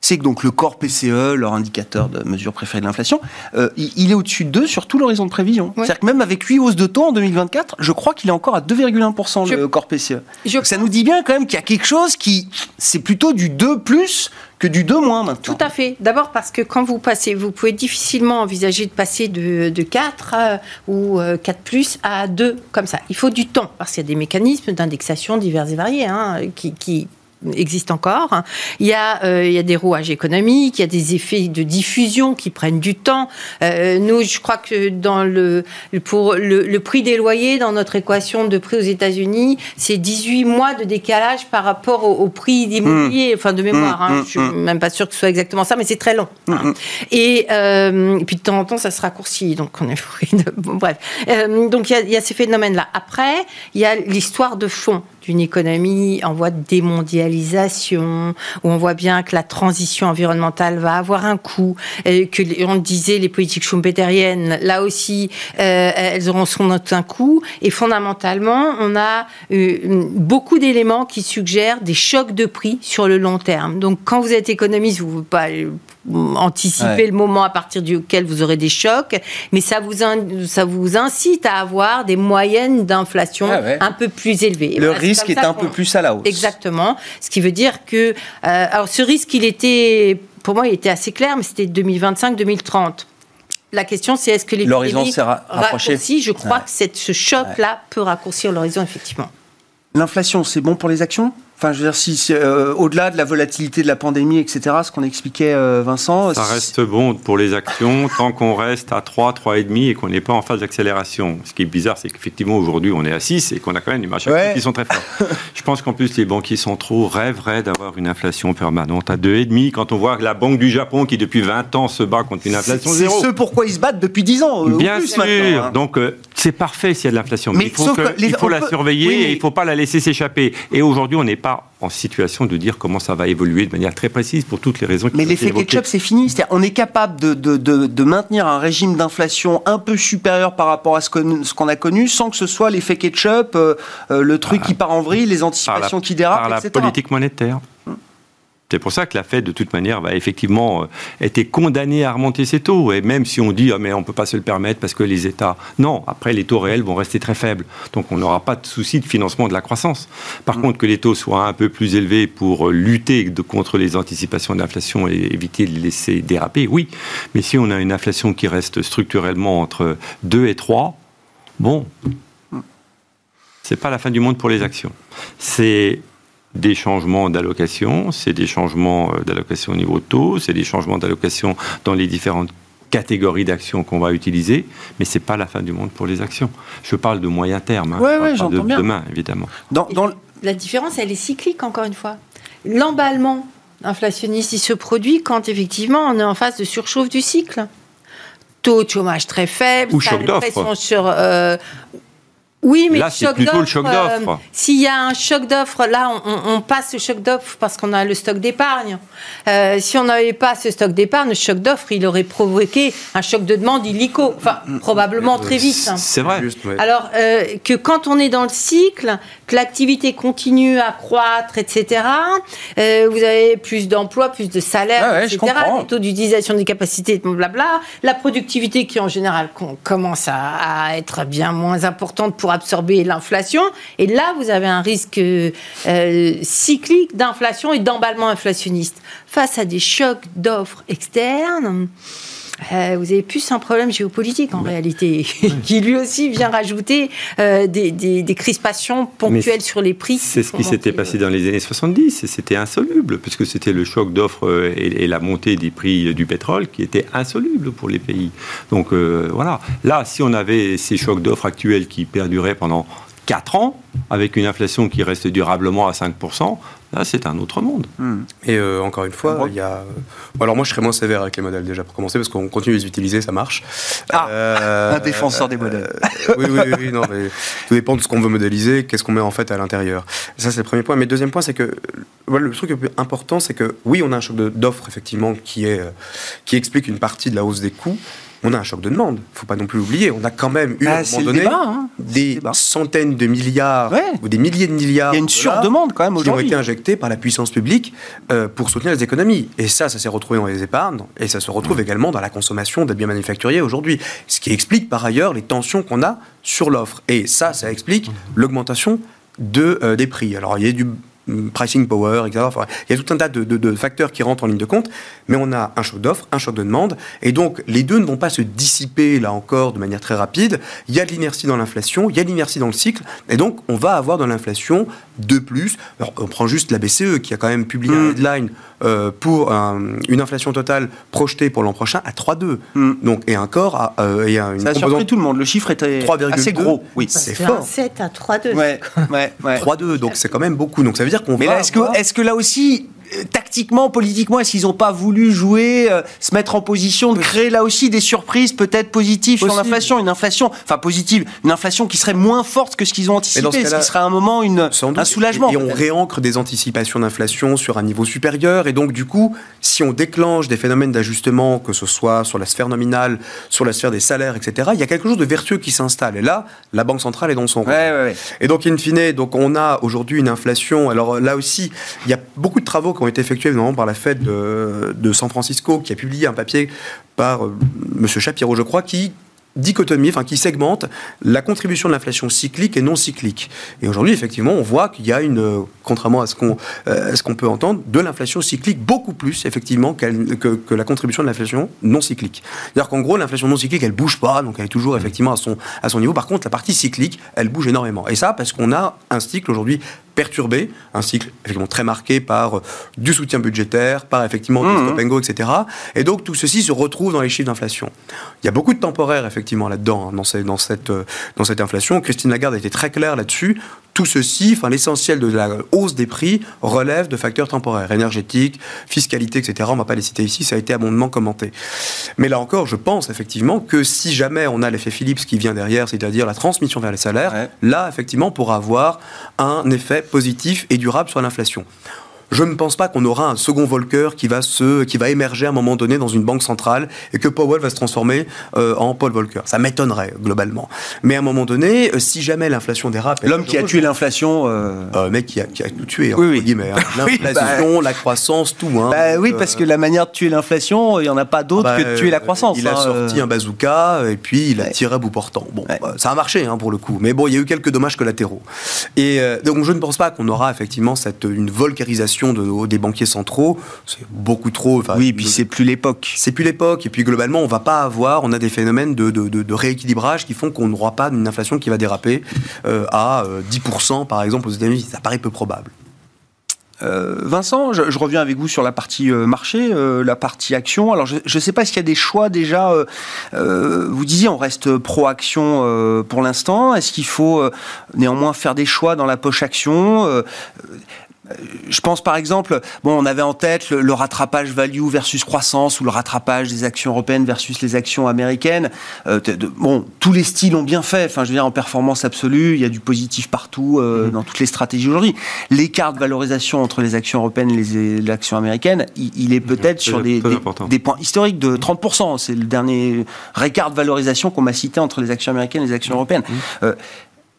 [SPEAKER 1] c'est que donc le corps PCE, leur indicateur de mesure préférée de l'inflation, euh, il, est au-dessus de 2 sur tout l'horizon de prévision.
[SPEAKER 3] Ouais.
[SPEAKER 1] C'est-à-dire que même avec 8 hausses de taux en 2024, je crois qu'il est encore à 2,1%
[SPEAKER 3] Je-
[SPEAKER 1] le corps PCE.
[SPEAKER 3] Je
[SPEAKER 1] Donc ça nous dit bien quand même qu'il y a quelque chose qui, c'est plutôt du 2 plus que du 2 moins maintenant.
[SPEAKER 3] Tout à fait. D'abord parce que quand vous passez, vous pouvez difficilement envisager de passer de, de 4 euh, ou euh, 4 plus à 2 comme ça. Il faut du temps parce qu'il y a des mécanismes d'indexation divers et variés hein, qui, qui existent encore. Il y, a, euh, il y a des rouages économiques, il y a des effets de diffusion qui prennent du temps. Euh, nous, je crois que dans le, pour le, le prix des loyers, dans notre équation de prix aux États-Unis, c'est 18 mois de décalage par rapport au, au prix d'immobilier, enfin de mémoire. hein.
[SPEAKER 1] mmh,
[SPEAKER 3] je suis même pas sûre que ce soit exactement ça, mais c'est très long. hein. Et, euh, et puis de temps en temps, ça se raccourcit, donc on est fruit de... bon, bref. Donc il y a- il y, a ces phénomènes-là. Après, il y a l'histoire de fond d'une économie en voie de où on voit bien que la transition environnementale va avoir un coût, et que on disait les politiques schumpeteriennes, là aussi, euh, elles auront son un coût. Et fondamentalement, on a euh, beaucoup d'éléments qui suggèrent des chocs de prix sur le long terme. Donc quand vous êtes économiste, vous ne pouvez pas anticiper
[SPEAKER 1] Ouais.
[SPEAKER 3] le moment à partir duquel vous aurez des chocs, mais ça vous, in- ça vous incite à avoir des moyennes d'inflation
[SPEAKER 1] Ah ouais.
[SPEAKER 3] un peu plus élevées.
[SPEAKER 1] Le
[SPEAKER 3] voilà,
[SPEAKER 1] risque est un peu plus à la hausse.
[SPEAKER 3] Exactement. Ce qui veut dire que. euh, alors, ce risque, il était. Pour moi, il était assez clair, mais c'était 2025-2030. La question, c'est est-ce que les
[SPEAKER 1] L'horizon s'est ra- rapproché.
[SPEAKER 3] Je crois
[SPEAKER 1] Ouais.
[SPEAKER 3] que cette- ce choc-là peut raccourcir l'horizon, effectivement.
[SPEAKER 1] L'inflation, c'est bon pour les actions? Enfin, je veux dire, si, si, euh, au-delà de la volatilité de la pandémie, etc., ce qu'on expliquait euh, Vincent,
[SPEAKER 5] Ça reste bon pour les actions tant qu'on reste à 3, 3,5 et qu'on n'est pas en phase d'accélération. Ce qui est bizarre, c'est qu'effectivement, aujourd'hui, on est à 6 et qu'on a quand même des marchés
[SPEAKER 1] Ouais.
[SPEAKER 5] qui sont très forts. Je pense qu'en plus, les banquiers centraux rêveraient d'avoir une inflation permanente à 2,5 quand on voit que la Banque du Japon, qui depuis 20 ans se bat contre une
[SPEAKER 1] c'est
[SPEAKER 5] inflation
[SPEAKER 1] c'est
[SPEAKER 5] zéro.
[SPEAKER 1] ce pourquoi ils se battent depuis 10 ans. euh,
[SPEAKER 5] Bien
[SPEAKER 1] plus
[SPEAKER 5] sûr.
[SPEAKER 1] hein.
[SPEAKER 5] Donc, c'est parfait s'il y a de l'inflation. Mais,
[SPEAKER 1] Mais
[SPEAKER 5] il faut,
[SPEAKER 1] sauf
[SPEAKER 5] que-
[SPEAKER 1] que les-
[SPEAKER 5] il faut
[SPEAKER 1] on
[SPEAKER 5] la
[SPEAKER 1] peut-
[SPEAKER 5] surveiller
[SPEAKER 1] oui, mais-
[SPEAKER 5] et il ne faut pas la laisser s'échapper. Et aujourd'hui, on n'est pas en situation de dire comment ça va évoluer de manière très précise pour toutes les raisons qui
[SPEAKER 1] Mais l'effet ketchup, c'est fini. C'est-à-dire, on est capable de, de, de, de maintenir un régime d'inflation un peu supérieur par rapport à ce qu'on ce qu'on a connu, sans que ce soit l'effet ketchup, euh, euh, le truc qui part en vrille, les
[SPEAKER 5] la,
[SPEAKER 1] anticipations qui dérapent,
[SPEAKER 5] par la
[SPEAKER 1] etc.
[SPEAKER 5] politique monétaire. C'est pour ça que la Fed, de toute manière, va effectivement euh, été condamnée à remonter ses taux. Et même si on dit, ah, mais on ne peut pas se le permettre parce que les États. Non, après, les taux réels vont rester très faibles. Donc, on n'aura pas de souci de financement de la croissance. Par contre, que les taux soient un peu plus élevés pour euh, lutter de- contre les anticipations d'inflation et éviter de les laisser déraper, oui. Mais si on a une inflation qui reste structurellement entre 2 et 3, bon, c'est pas la fin du monde pour les actions. C'est des changements d'allocation, c'est des changements euh, d'allocation au niveau de taux, c'est des changements d'allocation dans les différentes catégories d'actions qu'on va utiliser, mais c'est pas la fin du monde pour les actions. Je parle de moyen terme, hein,
[SPEAKER 1] Ouais,
[SPEAKER 5] pas de
[SPEAKER 1] bien.
[SPEAKER 5] demain, évidemment.
[SPEAKER 1] Dans, dans le-
[SPEAKER 3] La différence, elle est cyclique, encore une fois. L'emballement inflationniste, il se produit quand, effectivement, on est en phase de surchauffe du cycle. Taux de chômage très faible,
[SPEAKER 5] Ou choc d'offre.
[SPEAKER 3] sur... euh, oui, mais
[SPEAKER 5] Là, c'est
[SPEAKER 3] choc
[SPEAKER 5] plutôt le
[SPEAKER 3] d'offre,
[SPEAKER 5] choc
[SPEAKER 3] euh,
[SPEAKER 5] d'offre.
[SPEAKER 3] S'il y a un choc d'offre, là, on, passe le choc d'offre parce qu'on a le stock d'épargne. Euh, si on n'avait pas ce stock d'épargne, le choc d'offre, il aurait provoqué un choc de demande illico. Enfin, probablement très vite. hein.
[SPEAKER 5] C'est vrai.
[SPEAKER 3] Alors euh, que quand on est dans le cycle, que l'activité continue à croître, etc., euh, vous avez plus d'emplois, plus de salaires,
[SPEAKER 1] ouais,
[SPEAKER 3] etc., des taux d'utilisation des capacités, blabla, la productivité qui en général com- commence à, à être bien moins importante pour absorber l'inflation. Et là, vous avez un risque euh, cyclique d'inflation et d'emballement inflationniste. Face à des chocs d'offres externes, Euh, vous avez plus un problème géopolitique en réalité, qui lui aussi vient rajouter euh, des, des, crispations ponctuelles sur les prix.
[SPEAKER 5] C'est ce qui s'était passé dans les années 70, et c'était insoluble, puisque c'était le choc d'offres euh, et, la montée des prix du pétrole qui était insoluble pour les pays. Donc voilà, là, si on avait ces chocs d'offres actuels qui perduraient pendant 4 ans, avec une inflation qui reste durablement à 5%, là, c'est un autre monde.
[SPEAKER 4] Hmm. Et euh, encore une fois, il y a. Alors, moi, je serais moins sévère avec les modèles déjà pour commencer, parce qu'on continue de les utiliser, ça marche.
[SPEAKER 1] Ah euh, Un défenseur des modèles.
[SPEAKER 4] Euh, oui, oui, oui, non, mais tout dépend de ce qu'on veut modéliser, qu'est-ce qu'on met en fait à l'intérieur. Ça, c'est le premier point. Mais le deuxième point, c'est que. Voilà, le truc le plus important, c'est que oui, on a un choc d'offres, effectivement, qui, est, qui explique une partie de la hausse des coûts on a un choc de demande. Il ne faut pas non plus l'oublier. On a quand même eu, à un bah, moment donné, hein. des centaines de milliards ou des milliers de milliards.
[SPEAKER 1] Il y a une surdemande quand même aujourd'hui.
[SPEAKER 4] Qui ont été injectés par la puissance publique euh, pour soutenir les économies. Et ça, ça s'est retrouvé dans les épargnes et ça se retrouve également dans la consommation des biens manufacturiers aujourd'hui. Ce qui explique par ailleurs les tensions qu'on a sur l'offre. Et ça, ça explique l'augmentation de, euh, des prix. Alors, il y a du pricing power, etc. il y a tout un tas de, facteurs qui rentrent en ligne de compte, mais on a un choc d'offre, un choc de demande, et donc les deux ne vont pas se dissiper là encore de manière très rapide. Il y a de l'inertie dans l'inflation, il y a de l'inertie dans le cycle, et donc on va avoir de l'inflation de plus. Alors, on prend juste la BCE qui a quand même publié un mm. headline euh, pour une inflation totale projetée pour l'an prochain à 3,2. Mm. Donc, et encore, à,
[SPEAKER 1] euh, et une ça a surpris tout le monde. Le chiffre était assez gros.
[SPEAKER 3] Oui, c'est fort. 7 à 3,2.
[SPEAKER 1] Ouais, ouais, ouais.
[SPEAKER 4] 3,2. Donc c'est quand même beaucoup. Donc ça veut dire qu'on
[SPEAKER 1] Mais là, est-ce que, est que là aussi, tactiquement, politiquement, est-ce qu'ils n'ont pas voulu jouer, euh, se mettre en position de créer là aussi des surprises peut-être positives sur l'inflation, une inflation, enfin positive, une inflation qui serait moins forte que ce qu'ils ont anticipé, ce, qui serait un moment une, un soulagement.
[SPEAKER 4] Et, on réancre des anticipations d'inflation sur un niveau supérieur, et donc du coup, si on déclenche des phénomènes d'ajustement, que ce soit sur la sphère nominale, sur la sphère des salaires, etc., il y a quelque chose de vertueux qui s'installe. Et là, la Banque centrale est dans son rôle. Et donc, in fine, donc on a aujourd'hui une inflation. Alors là aussi, il y a beaucoup de travaux ont été effectués notamment par la Fed de, San Francisco, qui a publié un papier par euh, M. Shapiro, je crois, qui dichotomie, enfin qui segmente la contribution de l'inflation cyclique et non cyclique. Et aujourd'hui, effectivement, on voit qu'il y a une, contrairement à ce qu'on euh, ce peut entendre, de l'inflation cyclique beaucoup plus effectivement que, que, la contribution de l'inflation non cyclique. C'est-à-dire qu'en gros, l'inflation non cyclique, elle bouge pas, donc elle est toujours effectivement à son à son niveau. Par contre, la partie cyclique, elle bouge énormément. Et ça, parce qu'on a un cycle aujourd'hui perturbé, un cycle effectivement très marqué par euh, du soutien budgétaire, par effectivement du mmh. stop and go, etc. Et donc tout ceci se retrouve dans les chiffres d'inflation. Il y a beaucoup de temporaire effectivement là-dedans, hein, dans, cette, dans, cette, euh, dans cette inflation. Christine Lagarde a été très claire là-dessus. Tout ceci, enfin l'essentiel de la hausse des prix relève de facteurs temporaires, énergétiques, fiscalité, etc. On ne va pas les citer ici, ça a été abondamment commenté. Mais là encore, je pense effectivement que si jamais on a l'effet Philips qui vient derrière, c'est-à-dire la transmission vers les salaires, là effectivement on pourra avoir un effet positif et durable sur l'inflation je ne pense pas qu'on aura un second Volcker qui va, se, qui va émerger à un moment donné dans une banque centrale et que Powell va se transformer euh, en Paul Volcker. Ça m'étonnerait globalement. Mais à un moment donné, euh, si jamais l'inflation dérape...
[SPEAKER 1] L'homme qui a tué l'inflation...
[SPEAKER 4] Euh... euh mec qui a, qui a, tout tué, oui, oui. guillemets. Hein. L'inflation, bah, la croissance, tout. Hein,
[SPEAKER 1] bah, oui, parce que la manière de tuer l'inflation, il n'y en a pas d'autre bah, que de tuer la croissance.
[SPEAKER 4] Il a hein, sorti un bazooka et puis il a tiré à bout portant. Bon, bah, ça a marché hein, pour le coup. Mais bon, il y a eu quelques dommages collatéraux. Et donc je ne pense pas qu'on aura effectivement cette, une volcarisation de, des banquiers centraux, c'est beaucoup trop.
[SPEAKER 1] Oui, et puis c'est plus l'époque.
[SPEAKER 4] C'est plus l'époque. Et puis globalement, on va pas avoir, on a des phénomènes de, de, rééquilibrage qui font qu'on n'aura pas une inflation qui va déraper euh, à 10% euh, par exemple aux États-Unis. Ça paraît peu probable.
[SPEAKER 1] Euh, Vincent, je, reviens avec vous sur la partie marché, la partie action. Alors, je ne sais pas s'il y a des choix déjà. vous disiez, on reste pro-action pour l'instant. Est-ce qu'il faut néanmoins faire des choix dans la poche action je pense par exemple, bon, on avait en tête le, rattrapage value versus croissance ou le rattrapage des actions européennes versus les actions américaines. Euh, bon, tous les styles ont bien fait. Enfin, je veux dire, en performance absolue, il y a du positif partout euh, mm-hmm. dans toutes les stratégies aujourd'hui. L'écart de valorisation entre les actions européennes et les, actions américaines, il, est peut-être sur des, des, points historiques de 30%. C'est le dernier écart de valorisation qu'on m'a cité entre les actions américaines et les actions européennes. Mm-hmm. Euh,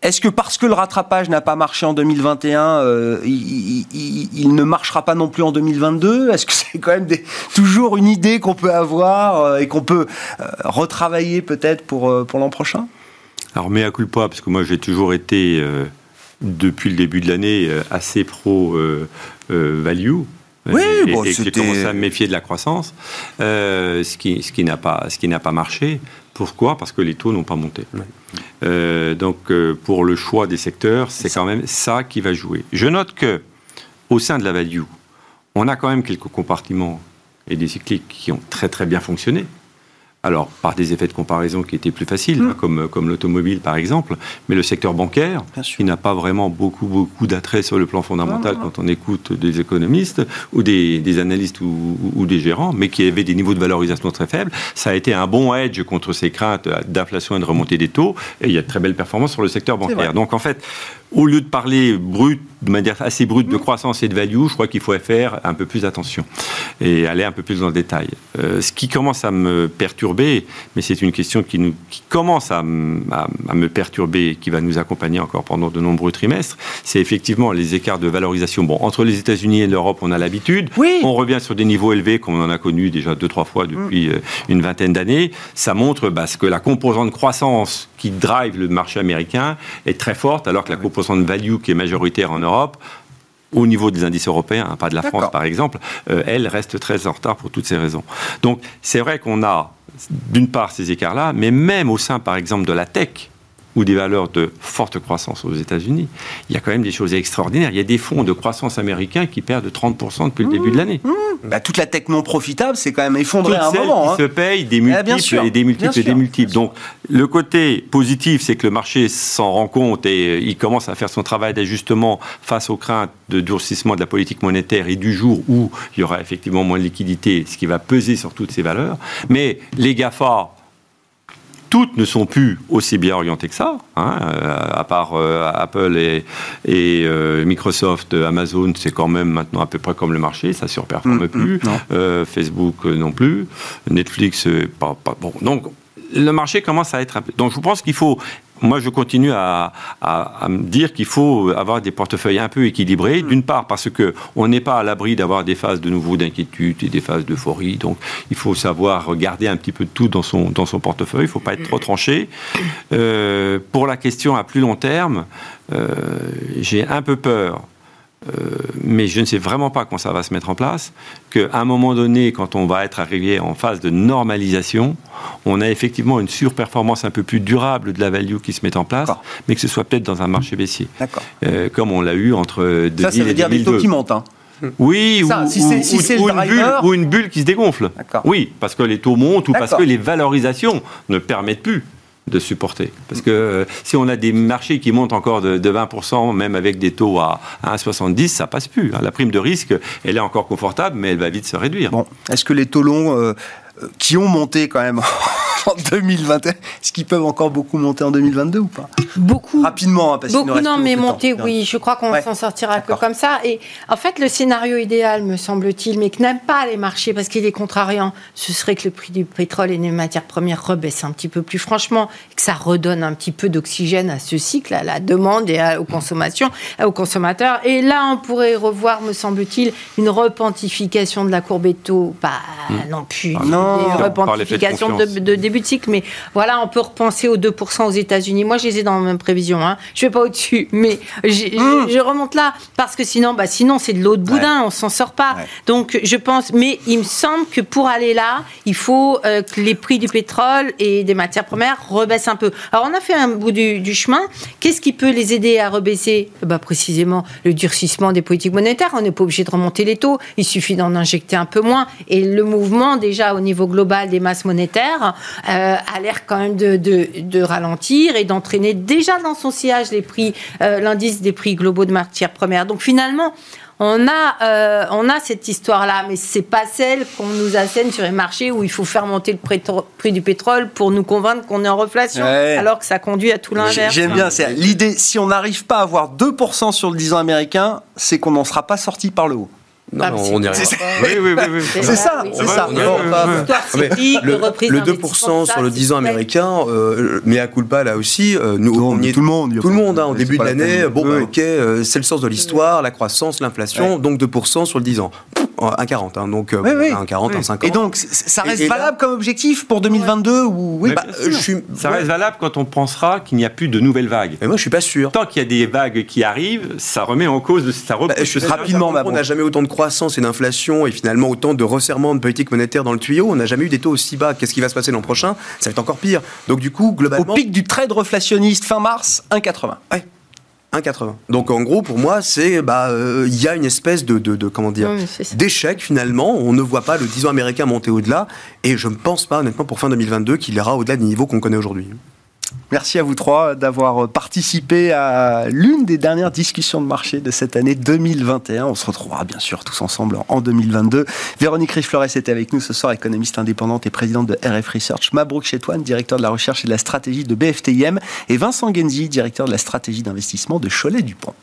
[SPEAKER 1] est-ce que parce que le rattrapage n'a pas marché en 2021, euh, il, ne marchera pas non plus en 2022 Est-ce que c'est quand même toujours une idée qu'on peut avoir euh, et qu'on peut euh, retravailler peut-être pour, pour l'an prochain?
[SPEAKER 5] Alors, mais à culpa, parce que moi j'ai toujours été, depuis le début de l'année, assez pro value.
[SPEAKER 1] Oui,
[SPEAKER 5] et,
[SPEAKER 1] bon,
[SPEAKER 5] et j'ai commencé à me méfier de la croissance, ce qui, ce qui n'a pas, ce qui n'a pas marché. Pourquoi? Parce que les taux n'ont pas monté. Euh, donc, euh, pour le choix des secteurs, c'est quand même ça qui va jouer. Je note que, au sein de la value, on a quand même quelques compartiments et des cycliques qui ont très très bien fonctionné. Alors, par des effets de comparaison qui étaient plus faciles, hein, comme, comme l'automobile par exemple, mais le secteur bancaire, qui n'a pas vraiment beaucoup, beaucoup d'attrait sur le plan fondamental quand on écoute des économistes ou des, des analystes ou, ou- ou des gérants, mais qui avait des niveaux de valorisation très faibles, ça a été un bon edge contre ces craintes d'inflation et de remontée des taux, et il y a de très belles performances sur le secteur bancaire. Donc en fait, au lieu de parler brut, de manière assez brute de croissance et de value, je crois qu'il faut faire un peu plus attention et aller un peu plus dans le détail. Euh, ce qui commence à me perturber, mais c'est une question qui, nous, qui commence à, m- à- à me perturber et qui va nous accompagner encore pendant de nombreux trimestres, c'est effectivement les écarts de valorisation. Bon, entre les États-Unis et l'Europe, on a l'habitude.
[SPEAKER 1] Oui.
[SPEAKER 5] On revient sur des niveaux élevés qu'on en a connus déjà deux, trois fois depuis euh, une vingtaine d'années. Ça montre bah, ce que la composante croissance qui drive le marché américain est très forte, alors que la composante value qui est majoritaire en Europe, au niveau des indices européens, hein, pas de la France par exemple, euh, elle reste très en retard pour toutes ces raisons. Donc c'est vrai qu'on a d'une part ces écarts-là, mais même au sein par exemple de la tech, ou des valeurs de forte croissance aux États-Unis, il y a quand même des choses extraordinaires. Il y a des fonds de croissance américains qui perdent 30% depuis le début de l'année.
[SPEAKER 1] Bah, toute la tech non profitable, c'est quand même effondré
[SPEAKER 5] Toutes
[SPEAKER 1] à un
[SPEAKER 5] celles
[SPEAKER 1] moment.
[SPEAKER 5] qui
[SPEAKER 1] hein.
[SPEAKER 5] se payent des
[SPEAKER 1] Ah,
[SPEAKER 5] multiples
[SPEAKER 1] bien sûr,
[SPEAKER 5] et des multiples et des multiples. Donc, le côté positif, c'est que le marché s'en rend compte et euh, il commence à faire son travail d'ajustement face aux craintes de durcissement de la politique monétaire et du jour où il y aura effectivement moins de liquidité, ce qui va peser sur toutes ces valeurs. Mais les GAFA, toutes ne sont plus aussi bien orientées que ça, hein, euh, à part euh, Apple et, et, euh, Microsoft, Amazon, c'est quand même maintenant à peu près comme le marché, ça surperforme
[SPEAKER 1] Mm,
[SPEAKER 5] plus.
[SPEAKER 1] mm, non.
[SPEAKER 5] Euh, Facebook non plus, Netflix pas, pas- bon. Donc le marché commence à être un peu. Donc je pense qu'il faut. Moi, je continue à, à- à me dire qu'il faut avoir des portefeuilles un peu équilibrés. D'une part, parce que on n'est pas à l'abri d'avoir des phases de nouveau d'inquiétude et des phases d'euphorie. Donc, il faut savoir regarder un petit peu de tout dans son dans son portefeuille. Il ne faut pas être trop tranché. Euh, pour la question à plus long terme, euh, j'ai un peu peur euh, mais je ne sais vraiment pas quand ça va se mettre en place, qu'à un moment donné, quand on va être arrivé en phase de normalisation, on a effectivement une surperformance un peu plus durable de la value qui se met en place, mais que ce soit peut-être dans un marché baissier, euh, comme on l'a eu entre 2000
[SPEAKER 1] Ça, ça veut
[SPEAKER 5] et
[SPEAKER 1] dire des
[SPEAKER 5] 2002.
[SPEAKER 1] taux qui montent. hein.
[SPEAKER 5] Oui,
[SPEAKER 1] Ça,
[SPEAKER 5] ou,
[SPEAKER 1] si
[SPEAKER 5] ou-
[SPEAKER 1] si
[SPEAKER 5] une bulle,
[SPEAKER 1] driver-
[SPEAKER 5] ou une bulle qui se dégonfle. Oui, parce que les taux montent ou parce que les valorisations ne permettent plus de supporter. Parce que euh, si on a des marchés qui montent encore de, de 20%, même avec des taux à, à 1,70, ça passe plus. hein. La prime de risque, elle est encore confortable, mais elle va vite se réduire.
[SPEAKER 1] Bon, est-ce que les taux longs euh, qui ont monté quand même en 2021, est-ce qu'ils peuvent encore beaucoup monter en 2022 ou pas?
[SPEAKER 3] Beaucoup.
[SPEAKER 1] Rapidement, hein, parce nous
[SPEAKER 3] Beaucoup, non, mais monter,
[SPEAKER 1] temps.
[SPEAKER 3] oui, je crois qu'on
[SPEAKER 1] Ouais.
[SPEAKER 3] s'en sortira que comme ça. Et en fait, le scénario idéal, me semble-t-il, mais que n'aiment pas les marchés parce qu'il est contrariant, ce serait que le prix du pétrole et des matières premières rebaisse un petit peu plus franchement, et que ça redonne un petit peu d'oxygène à ce cycle, à la demande et à- aux consommations, aux consommateurs. Et là, on pourrait revoir, me semble-t-il, une repentification de la courbe de taux, pas non plus
[SPEAKER 1] Ah non.
[SPEAKER 3] Des
[SPEAKER 5] de
[SPEAKER 3] repentifications de, début de cycle, mais voilà, on peut repenser aux 2% aux États-Unis. Moi, je les ai dans la même prévision. Hein. Je vais pas au-dessus, mais
[SPEAKER 1] Mmh.
[SPEAKER 3] je, je remonte là parce que sinon, bah, sinon c'est de l'eau de boudin, on s'en sort pas.
[SPEAKER 1] Ouais.
[SPEAKER 3] Donc, je pense, mais il me semble que pour aller là, il faut euh, que les prix du pétrole et des matières premières rebaissent un peu. Alors, on a fait un bout du, du chemin. Qu'est-ce qui peut les aider à rebaisser? Bah, Précisément, le durcissement des politiques monétaires. On n'est pas obligé de remonter les taux. Il suffit d'en injecter un peu moins. Et le mouvement, déjà au niveau global des masses monétaires, euh, a l'air quand même de, de- de ralentir et d'entraîner déjà dans son sillage les prix, euh, l'indice des prix globaux de matières premières. Donc finalement, on a, euh, on a cette histoire-là, mais c'est pas celle qu'on nous assène sur les marchés où il faut faire monter le prix du pétrole pour nous convaincre qu'on est en reflation,
[SPEAKER 1] Ouais.
[SPEAKER 3] alors que ça conduit à tout l'inverse.
[SPEAKER 1] J'aime bien, c'est l'idée, si on n'arrive pas à avoir 2% sur le 10 ans américain, c'est qu'on n'en sera pas sorti par le haut.
[SPEAKER 4] Non,
[SPEAKER 3] Ah,
[SPEAKER 4] on y.
[SPEAKER 3] C'est-
[SPEAKER 5] Oui, oui, oui. oui.
[SPEAKER 1] C'est ça,
[SPEAKER 3] oui.
[SPEAKER 1] c'est ça.
[SPEAKER 4] le,
[SPEAKER 3] reprise
[SPEAKER 4] le
[SPEAKER 3] d'investissement,
[SPEAKER 4] 2%
[SPEAKER 3] ça,
[SPEAKER 4] sur le
[SPEAKER 3] c'est
[SPEAKER 4] 10 ans américain, euh, mais à culpa là aussi, euh, nous,
[SPEAKER 1] Non,
[SPEAKER 4] on y est-
[SPEAKER 1] tout le monde,
[SPEAKER 4] tout le monde, hein, au début de l'année, bon,
[SPEAKER 1] Oui.
[SPEAKER 4] bah, ok, euh, c'est le sens de l'histoire, la croissance, l'inflation, donc 2% sur le 10 ans. Pff, 1,40. Hein, donc,
[SPEAKER 1] oui, oui.
[SPEAKER 4] 1,40, 1,50.
[SPEAKER 1] Et donc, ça reste valable comme objectif pour 2022 ou...
[SPEAKER 5] oui, bah, je suis... Ça reste valable quand on pensera qu'il n'y a plus de nouvelles vagues.
[SPEAKER 4] Mais moi, je suis pas sûr.
[SPEAKER 5] Tant qu'il y a des vagues qui arrivent, ça remet en cause, ça
[SPEAKER 4] bah, je rapidement. On n'a jamais autant de croissance et d'inflation et finalement autant de resserrement de politique monétaire dans le tuyau. On n'a jamais eu des taux aussi bas. Qu'est-ce qui va se passer l'an prochain? Ça va être encore pire. Donc du coup, globalement...
[SPEAKER 1] Au pic du trade reflationniste fin mars, 1,80.
[SPEAKER 4] Ouais. 1,80. Donc en gros, pour moi, c'est bah euh, il y a une espèce de, de, comment dire d'échec finalement. On ne voit pas le 10 ans américain monter au-delà, et je ne pense pas honnêtement pour fin 2022 qu'il ira au-delà des niveaux qu'on connaît aujourd'hui.
[SPEAKER 1] Merci à vous trois d'avoir participé à l'une des dernières discussions de marché de cette année 2021. On se retrouvera bien sûr tous ensemble en 2022. Véronique Riche-Flores était avec nous ce soir, économiste indépendante et présidente de RF Research. Mabrouk Chetouane, directeur de la recherche et de la stratégie de BFTIM. Et Vincent Genzi, directeur de la stratégie d'investissement de Cholet-Dupont.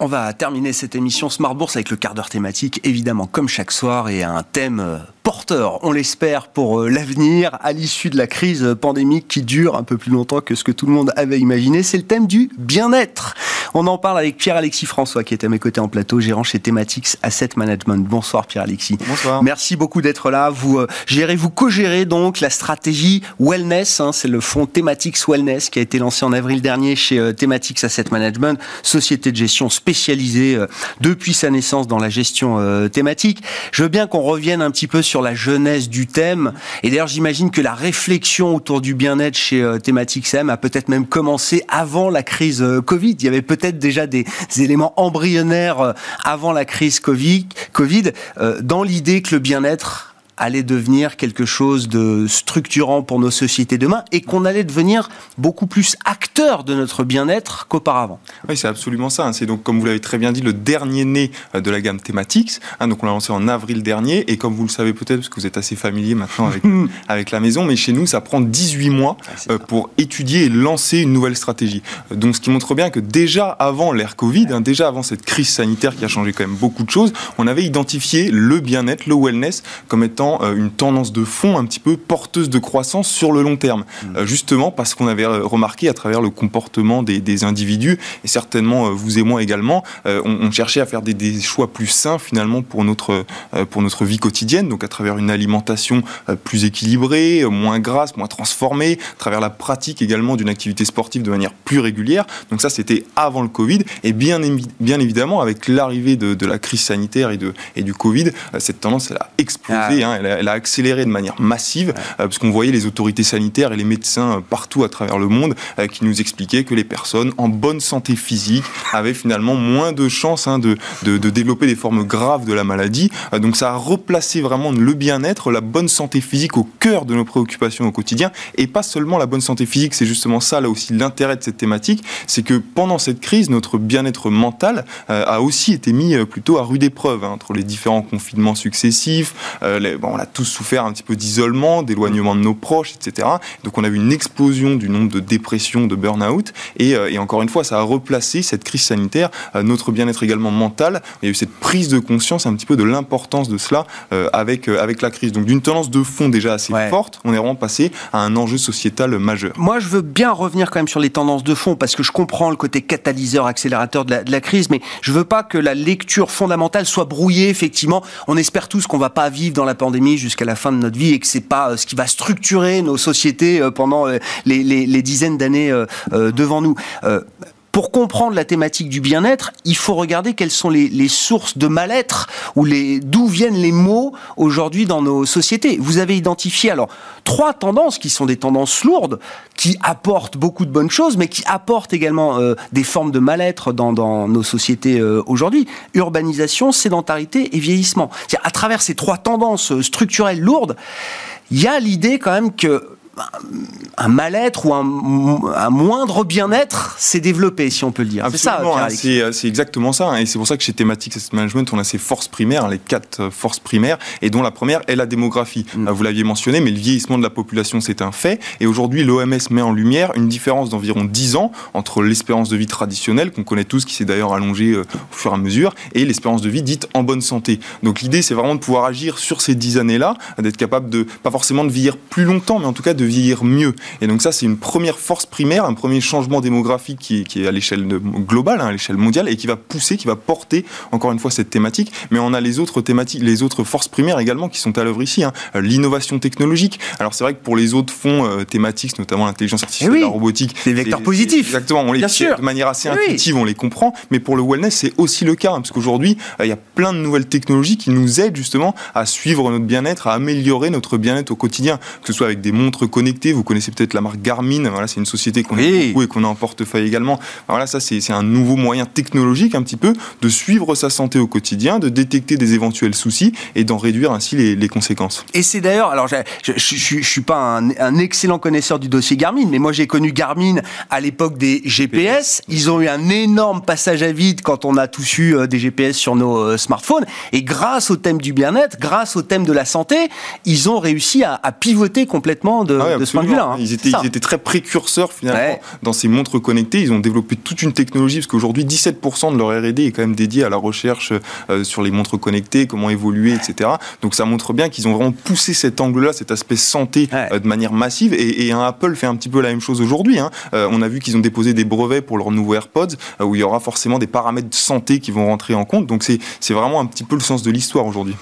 [SPEAKER 1] On va terminer cette émission Smart Bourse avec le quart d'heure thématique, évidemment, comme chaque soir, et un thème euh, porteur, on l'espère, pour euh, l'avenir, à l'issue de la crise pandémique qui dure un peu plus longtemps que ce que tout le monde avait imaginé. C'est le thème du bien-être. On en parle avec Pierre-Alexis François, qui est à mes côtés en plateau, gérant chez Thematics Asset Management. Bonsoir Pierre-Alexis.
[SPEAKER 6] Bonsoir.
[SPEAKER 1] Merci beaucoup d'être là. Vous euh, gérez, vous co-gérez donc la stratégie Wellness. Hein, c'est le fonds Thematics Wellness qui a été lancé en avril dernier chez Thematics Asset Management, société de gestion spécialisée spécialisé euh, depuis sa naissance dans la gestion euh, thématique. Je veux bien qu'on revienne un petit peu sur la jeunesse du thème. Et d'ailleurs, j'imagine que la réflexion autour du bien-être chez euh, Thématique M a peut-être même commencé avant la crise Covid. Il y avait peut-être déjà des, éléments embryonnaires avant la crise Covid, COVID dans l'idée que le bien-être allait devenir quelque chose de structurant pour nos sociétés demain et qu'on allait devenir beaucoup plus acteur de notre bien-être qu'auparavant.
[SPEAKER 6] Oui, c'est absolument ça. Hein. C'est donc, comme vous l'avez très bien dit, le dernier né euh, de la gamme Thematics. Hein. donc, on l'a lancé en avril dernier et comme vous le savez peut-être, parce que vous êtes assez familier maintenant avec, avec la maison, mais chez nous, ça prend 18 mois ah, euh, pour étudier et lancer une nouvelle stratégie. Donc, ce qui montre bien que déjà avant l'ère Covid, hein, déjà avant cette crise sanitaire qui a changé quand même beaucoup de choses, on avait identifié le bien-être, le wellness comme étant euh, une tendance de fond un petit peu porteuse de croissance sur le long terme. Mm. Euh, justement parce qu'on avait euh, remarqué à travers le comportement des, individus, et certainement vous et moi également, on, cherchait à faire des, choix plus sains finalement pour notre, pour notre vie quotidienne, donc à travers une alimentation plus équilibrée, moins grasse, moins transformée, à travers la pratique également d'une activité sportive de manière plus régulière. Donc ça, c'était avant le Covid, et bien, bien évidemment, avec l'arrivée de, la crise sanitaire et, de, et du Covid, cette tendance, elle a explosé. Ah. Hein, elle, a accéléré de manière massive, euh, parce qu'on voyait les autorités sanitaires et les médecins euh, partout à travers le monde euh, qui nous expliquaient que les personnes en bonne santé physique avaient finalement moins de chances hein, de, de, développer des formes graves de la maladie. donc ça a replacé vraiment le bien-être, la bonne santé physique au cœur de nos préoccupations au quotidien, et pas seulement la bonne santé physique, c'est justement ça là aussi l'intérêt de cette thématique, c'est que pendant cette crise, notre bien-être mental a aussi été mis plutôt à rude épreuve hein, entre les différents confinements successifs, les, bon, on a tous souffert un petit peu d'isolement, d'éloignement de nos proches, etc. Donc on a vu une explosion du nombre de dépressions, de burn-out. Et, euh, et, encore une fois, ça a replacé cette crise sanitaire, euh, notre bien-être également mental. Il y a eu cette prise de conscience un petit peu de l'importance de cela euh, avec, avec la crise. Donc d'une tendance de fond déjà assez forte, on est vraiment passé à un enjeu sociétal majeur.
[SPEAKER 1] Moi, je veux bien revenir quand même sur les tendances de fond parce que je comprends le côté catalyseur, accélérateur de la, de la crise, mais je veux pas que la lecture fondamentale soit brouillée. Effectivement, on espère tous qu'on va pas vivre dans la pandémie jusqu'à la fin de notre vie et que c'est pas euh, ce qui va structurer nos sociétés euh, pendant euh, les, dizaines d'années devant nous pour comprendre la thématique du bien-être, il faut regarder quelles sont les, sources de mal-être ou les d'où viennent les maux aujourd'hui dans nos sociétés. Vous avez identifié alors trois tendances qui sont des tendances lourdes, qui apportent beaucoup de bonnes choses, mais qui apportent également des formes de mal-être dans, nos sociétés aujourd'hui. Urbanisation, sédentarité et vieillissement. À travers ces trois tendances structurelles lourdes, il y a l'idée quand même que un mal-être ou un, moindre bien-être s'est développé, si on peut le dire.
[SPEAKER 6] C'est ça, hein, c'est exactement ça. Hein. et c'est pour ça que chez Thematics Asset Management, on a ces forces primaires, hein, les quatre euh, forces primaires, et dont la première est la démographie. Mm. Euh, vous l'aviez mentionné, mais le vieillissement de la population, c'est un fait. Et aujourd'hui, l'OMS met en lumière une différence d'environ 10 ans entre l'espérance de vie traditionnelle, qu'on connaît tous, qui s'est d'ailleurs allongée euh, au fur et à mesure, et l'espérance de vie dite en bonne santé. Donc l'idée, c'est vraiment de pouvoir agir sur ces 10 années-là, d'être capable de, pas forcément de vieillir plus longtemps, mais en tout cas de vieillir mieux. Et donc ça, c'est une première force primaire, un premier changement démographique qui, est à l'échelle globale, hein, à l'échelle mondiale, et qui va pousser, qui va porter encore une fois cette thématique. Mais on a les autres thématiques, les autres forces primaires également qui sont à l'œuvre ici. Hein. L'innovation technologique. Alors c'est vrai que pour les autres fonds euh, thématiques, notamment l'intelligence artificielle,
[SPEAKER 1] eh
[SPEAKER 6] la robotique,
[SPEAKER 1] des vecteurs positifs.
[SPEAKER 6] Exactement. On les Bien sûr. de manière assez eh intuitive, on les comprend. Mais pour le wellness, c'est aussi le cas, hein, parce qu'aujourd'hui, euh, il y a plein de nouvelles technologies qui nous aident justement à suivre notre bien-être, à améliorer notre bien-être au quotidien, que ce soit avec des montres Vous connaissez peut-être la marque Garmin. Voilà, c'est une société qu'on aime beaucoup et qu'on a en portefeuille également. Voilà, ça c'est un nouveau moyen technologique un petit peu de suivre sa santé au quotidien, de détecter des éventuels soucis et d'en réduire ainsi les, conséquences.
[SPEAKER 1] Et c'est d'ailleurs, alors je, je, suis pas un, excellent connaisseur du dossier Garmin, mais moi j'ai connu Garmin à l'époque des GPS. Ils ont eu un énorme passage à vide quand on a tous eu euh, des GPS sur nos euh, smartphones. Et grâce au thème du bien-être, grâce au thème de la santé, ils ont réussi à, pivoter complètement de,
[SPEAKER 6] ah
[SPEAKER 1] ce point de vue-là.
[SPEAKER 6] Hein. Ils, étaient, ils étaient très précurseurs finalement dans ces montres connectées. Ils ont développé toute une technologie parce qu'aujourd'hui 17% de leur R&D est quand même dédié à la recherche euh, sur les montres connectées, comment évoluer, etc. Donc ça montre bien qu'ils ont vraiment poussé cet angle-là, cet aspect santé euh, de manière massive. Et, Apple fait un petit peu la même chose aujourd'hui. Hein. Euh, on a vu qu'ils ont déposé des brevets pour leurs nouveaux AirPods où il y aura forcément des paramètres de santé qui vont rentrer en compte. Donc c'est vraiment un petit peu le sens de l'histoire aujourd'hui.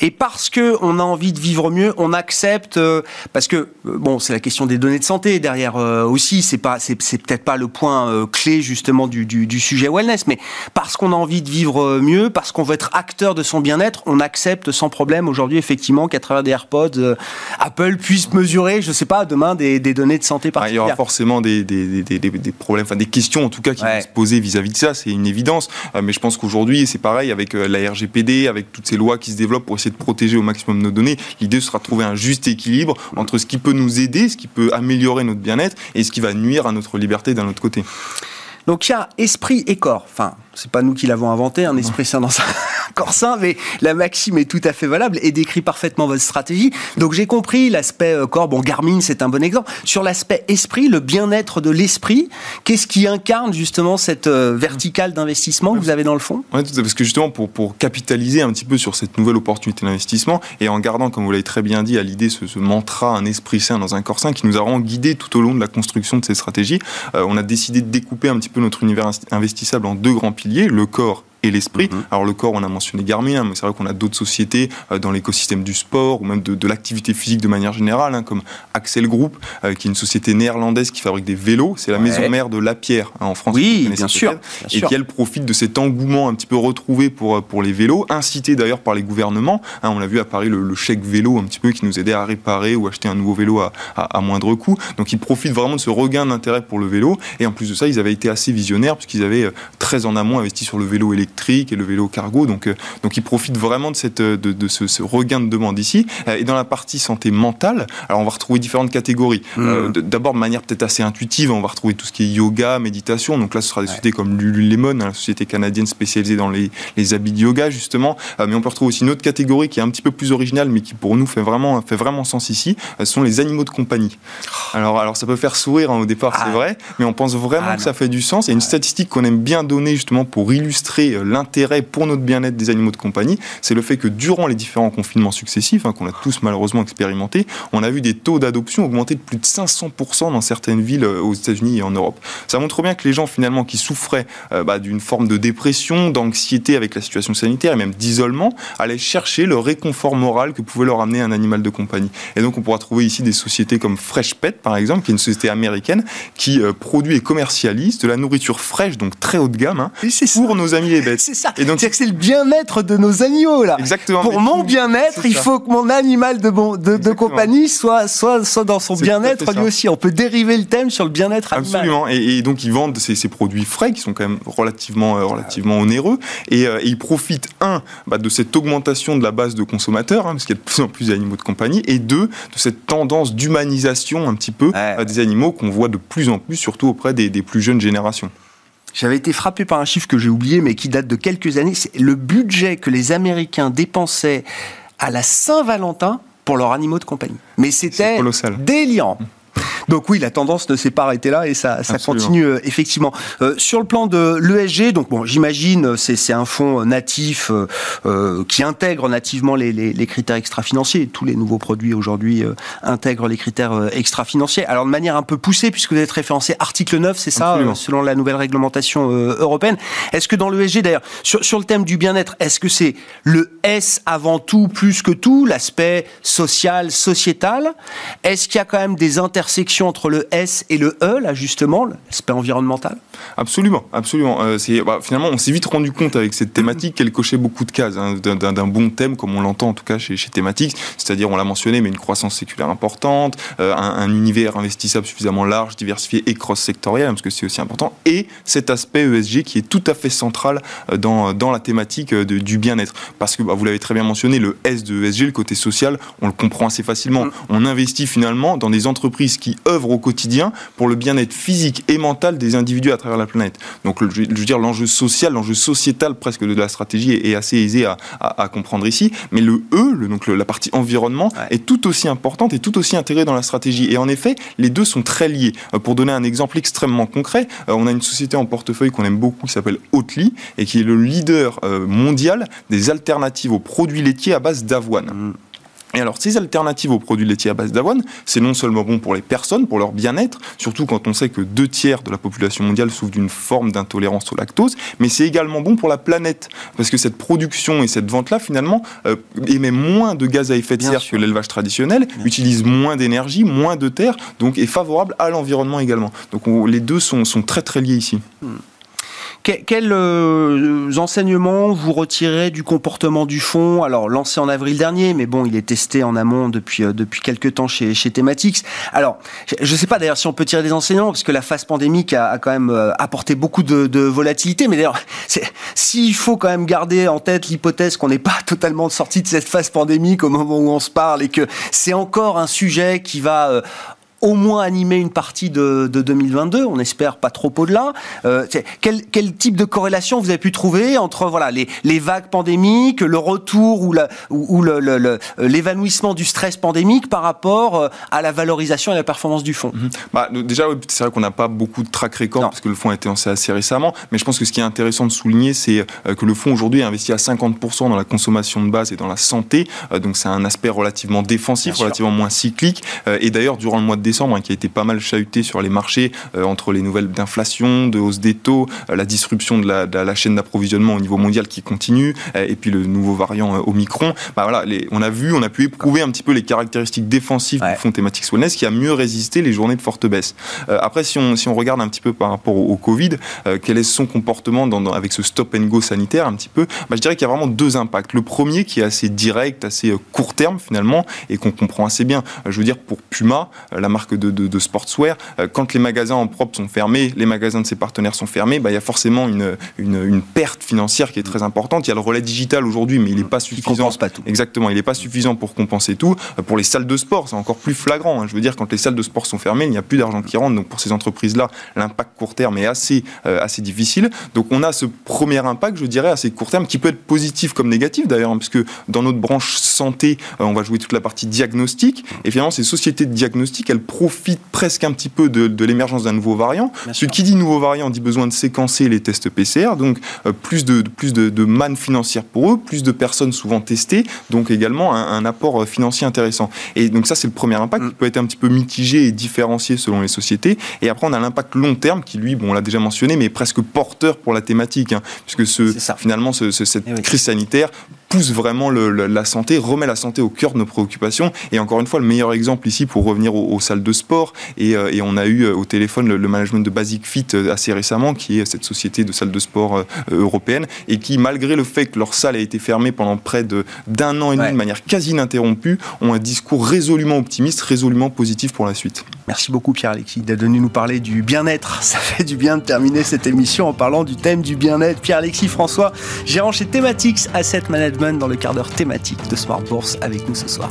[SPEAKER 1] Et parce que on a envie de vivre mieux, on accepte euh, parce que euh, bon, c'est la question des données de santé derrière euh, aussi. C'est pas, c'est, peut-être pas le point clé justement du, du, du, sujet wellness, mais parce qu'on a envie de vivre mieux, parce qu'on veut être acteur de son bien-être, on accepte sans problème aujourd'hui effectivement qu'à travers des AirPods, Apple puisse mesurer, je sais pas, demain des, des données de santé particulières.
[SPEAKER 6] Ah, il y aura forcément des, des, des, des problèmes, enfin des questions en tout cas qui vont se poser vis-à-vis de ça. C'est une évidence. mais je pense qu'aujourd'hui c'est pareil avec la RGPD, avec toutes ces lois qui se développent pour essayer de protéger au maximum nos données. L'idée sera de trouver un juste équilibre entre ce qui peut nous aider, ce qui peut améliorer notre bien-être et ce qui va nuire à notre liberté d'un autre côté.
[SPEAKER 1] Donc il y a esprit et corps. Enfin, c'est pas nous qui l'avons inventé, un esprit sain dans un corps sain, mais la maxime est tout à fait valable et décrit parfaitement votre stratégie. Donc j'ai compris l'aspect euh, corps. Bon, Garmin, c'est un bon exemple. Sur l'aspect esprit, le bien-être de l'esprit, qu'est-ce qui incarne justement cette euh, verticale d'investissement que vous avez dans le fond?
[SPEAKER 6] Oui, parce que justement, pour, capitaliser un petit peu sur cette nouvelle opportunité d'investissement et en gardant, comme vous l'avez très bien dit, à l'idée ce, ce, mantra, un esprit sain dans un corps sain qui nous a vraiment guidés tout au long de la construction de ces stratégies, euh, on a décidé de découper un petit peu notre univers investissable en deux grands piliers le corps et l'esprit. Mhm. Alors le corps, on a mentionné Garmin, hein, mais c'est vrai qu'on a d'autres sociétés euh, dans l'écosystème du sport ou même de, l'activité physique de manière générale, hein, comme Axel Group, euh, qui est une société néerlandaise qui fabrique des vélos. C'est la maison mère de Lapierre hein, en France.
[SPEAKER 1] Oui, bien sûr,
[SPEAKER 6] Et qui elle profite de cet engouement un petit peu retrouvé pour, euh, pour les vélos, incité d'ailleurs par les gouvernements. on a vu à Paris le, chèque vélo un petit peu qui nous aidait à réparer ou acheter un nouveau vélo à, à, moindre coût. Donc ils profitent vraiment de ce regain d'intérêt pour le vélo. Et en plus de ça, ils avaient été assez visionnaires puisqu'ils avaient très en amont investi sur le vélo électrique et le vélo cargo. Donc, euh, donc ils profitent vraiment de, cette, de, de ce, regain de demande ici. Euh, et dans la partie santé mentale, alors on va retrouver différentes catégories. Mmh. Euh, d'abord, de manière peut-être assez intuitive, on va retrouver tout ce qui est yoga, méditation. Donc là, ce sera des sociétés comme Lululemon, hein, la société canadienne spécialisée dans les, les habits de yoga, justement. mais on peut retrouver aussi une autre catégorie qui est un petit peu plus originale, mais qui pour nous fait vraiment, fait vraiment sens ici. Ce sont les animaux de compagnie. Alors, alors ça peut faire sourire hein, au départ, c'est ah. vrai, mais on pense vraiment ah, que ça fait du sens. Et une statistique qu'on aime bien donner justement pour illustrer l'intérêt pour notre bien-être des animaux de compagnie, c'est le fait que durant les différents confinements successifs, hein, qu'on a tous malheureusement expérimenté, on a vu des taux d'adoption augmenter de plus de 500% dans certaines villes euh, aux États-Unis et en Europe. Ça montre bien que les gens finalement qui souffraient euh, bah, d'une forme de dépression, d'anxiété avec la situation sanitaire et même d'isolement, allaient chercher le réconfort moral que pouvait leur amener un animal de compagnie. Et donc on pourra trouver ici des sociétés comme Fresh Pet par exemple, qui est une société américaine qui euh, produit et commercialise de la nourriture fraîche, donc très haut de gamme, hein, pour nos amis
[SPEAKER 1] C'est ça. Et donc, c'est le bien-être de nos animaux, là.
[SPEAKER 6] Exactement.
[SPEAKER 1] Pour mon bien-être, il faut que mon animal de, bon, de, de compagnie soit, soit, soit dans son bien-être lui aussi. On peut dériver le thème sur le bien-être animal.
[SPEAKER 6] Absolument. Et, donc, ils vendent ces, ces, produits frais qui sont quand même relativement, euh, relativement onéreux. Et, euh, ils profitent, un, bah, de cette augmentation de la base de consommateurs, hein, parce qu'il y a de plus en plus d'animaux de compagnie, et deux, de cette tendance d'humanisation un petit peu euh, des animaux qu'on voit de plus en plus, surtout auprès des, des plus jeunes générations.
[SPEAKER 1] J'avais été frappé par un chiffre que j'ai oublié, mais qui date de quelques années. C'est le budget que les Américains dépensaient à la Saint-Valentin pour leurs animaux de compagnie. Mais c'était déliant. Donc oui, la tendance ne s'est pas arrêtée là et ça, ça continue euh, effectivement. Euh, sur le plan de l'ESG, donc bon, j'imagine c'est un fonds natif euh, qui intègre nativement les, les, les critères extra-financiers. Tous les nouveaux produits aujourd'hui intègrent les critères extra-financiers. Alors de manière un peu poussée, puisque vous êtes référencé article 9, c'est ça, selon la nouvelle réglementation européenne. Est-ce que dans l'ESG d'ailleurs, sur, sur le thème du bien-être, est-ce que c'est le S avant tout, plus que tout, l'aspect social, sociétal? Est-ce qu'il y a quand même des intersections entre le S et le E, là justement, l'aspect environnemental?
[SPEAKER 6] Absolument, absolument. Euh, bah, finalement, on s'est vite rendu compte avec cette thématique qu'elle cochait beaucoup de cases, hein, d'un bon thème, comme on l'entend en tout cas chez, chez Thématiques, c'est-à-dire, on l'a mentionné, mais une croissance séculaire importante, euh, un, univers investissable suffisamment large, diversifié et cross-sectoriel, parce que c'est aussi important, et cet aspect ESG qui est tout à fait central euh, dans, dans la thématique du bien-être. Parce que, bah, vous l'avez très bien mentionné, le S de ESG, le côté social, on le comprend assez facilement. Mm. On investit finalement dans des entreprises qui œuvrent au quotidien pour le bien-être physique et mental des individus à travers la planète. Donc, je veux dire, l'enjeu social, l'enjeu sociétal presque de la stratégie est, assez aisé à, comprendre ici. Mais le E, le, donc la partie environnement, est tout aussi importante et tout aussi intégrée dans la stratégie. Et en effet, les deux sont très liés. Euh, pour donner un exemple extrêmement concret, euh, on a une société en portefeuille qu'on aime beaucoup qui s'appelle Oatly et qui est le leader euh, mondial des alternatives aux produits laitiers à base d'avoine. Mm. Et alors, ces alternatives aux produits laitiers à base d'avoine, c'est non seulement bon pour les personnes, pour leur bien-être, surtout quand on sait que deux tiers de la population mondiale souffrent d'une forme d'intolérance au lactose, mais c'est également bon pour la planète, parce que cette production et cette vente-là, finalement, euh, émet moins de gaz à effet de serre que l'élevage traditionnel, utilise moins d'énergie, moins de terre, donc est favorable à l'environnement également. Donc les deux sont, sont, très très liés ici. Hmm.
[SPEAKER 1] Quels euh, enseignements vous retirez du comportement du fonds Alors, lancé en avril dernier, mais bon, il est testé en amont depuis, euh, depuis quelques temps chez, chez Thematics. Alors, je ne sais pas d'ailleurs si on peut tirer des enseignements, parce que la phase pandémique a, quand même euh, apporté beaucoup de, de volatilité. Mais d'ailleurs, s'il faut quand même garder en tête l'hypothèse qu'on n'est pas totalement sorti de cette phase pandémique au moment où on se parle et que c'est encore un sujet qui va au moins animer une partie de, 2022. On espère pas trop au-delà. Euh, quel, quel, type de corrélation vous avez pu trouver entre voilà les, les vagues pandémiques, le retour ou, la, ou, l'évanouissement du stress pandémique par rapport euh, à la valorisation et la performance du fonds
[SPEAKER 6] mhm. bah, Déjà, c'est vrai qu'on n'a pas beaucoup de track record parce que le fonds a été lancé assez récemment. Mais je pense que ce qui est intéressant de souligner, c'est euh, que le fonds aujourd'hui a investi à 50% dans la consommation de base et dans la santé. donc c'est un aspect relativement défensif, relativement moins cyclique. et d'ailleurs, durant le mois de décembre, hein, qui a été pas mal chahuté sur les marchés euh, entre les nouvelles d'inflation, de hausse des taux, euh, la disruption de la, chaîne d'approvisionnement au niveau mondial qui continue, euh, et puis le nouveau variant Omicron. Bah voilà, on a vu, on a pu éprouver un petit peu les caractéristiques défensives du fonds thématique Wellness qui a mieux résisté les journées de forte baisse. après, si on, si on regarde un petit peu par rapport au, Covid, quel est son comportement dans, avec ce stop and go sanitaire un petit peu, bah, je dirais qu'il y a vraiment deux impacts. Le premier qui est assez direct, assez court terme finalement, et qu'on comprend assez bien. Je veux dire, pour Puma, la marque de, de, sportswear, euh, quand les magasins en propre sont fermés, les magasins de ses partenaires sont fermés, bah, il y a forcément une, une, perte financière qui est très importante. Il y a le relais digital aujourd'hui, mais il n'est pas suffisant.
[SPEAKER 1] pas tout.
[SPEAKER 6] Exactement, il n'est pas suffisant pour compenser tout. Euh, pour les salles de sport, c'est encore plus flagrant. Hein. Je veux dire, quand les salles de sport sont fermées, il n'y a plus d'argent qui rentre. Donc pour ces entreprises-là, l'impact court terme est assez, euh, assez difficile. Donc on a ce premier impact, je dirais, assez court terme, qui peut être positif comme négatif d'ailleurs, hein, parce que dans notre branche santé, on va jouer toute la partie diagnostic. Et finalement, ces sociétés de diagnostic, elles profitent presque un petit peu de, l'émergence d'un nouveau variant. Ce qui dit nouveau variant dit besoin de séquencer les tests PCR, donc euh, plus de plus de, manne financière pour eux, plus de personnes souvent testées, donc également un, apport euh, financier intéressant. Et donc ça c'est le premier impact mm. qui peut être un petit peu mitigé et différencié selon les sociétés. Et après on a l'impact long terme qui lui, bon on l'a déjà mentionné, mais presque porteur pour la thématique, hein, puisque ce, finalement ce, cette eh crise sanitaire pousse vraiment la santé, remet la santé au cœur de nos préoccupations. Et encore une fois, le meilleur exemple ici pour revenir aux, salles de sport. Et, euh, et, on a eu euh, au téléphone le, management de Basic Fit euh, assez récemment, qui est cette société de salles de sport européenne, et qui, malgré le fait que leur salle a été fermée pendant près d'un an et demi de manière quasi ininterrompue, ont un discours résolument optimiste, résolument positif pour la suite.
[SPEAKER 1] Merci beaucoup Pierre-Alexis d'être venu nous parler du bien-être. Ça fait du bien de terminer cette émission en parlant du thème du bien-être. Pierre-Alexis François, gérant chez Thematics Asset Management dans le quart d'heure thématique de Smart Bourse avec nous ce soir.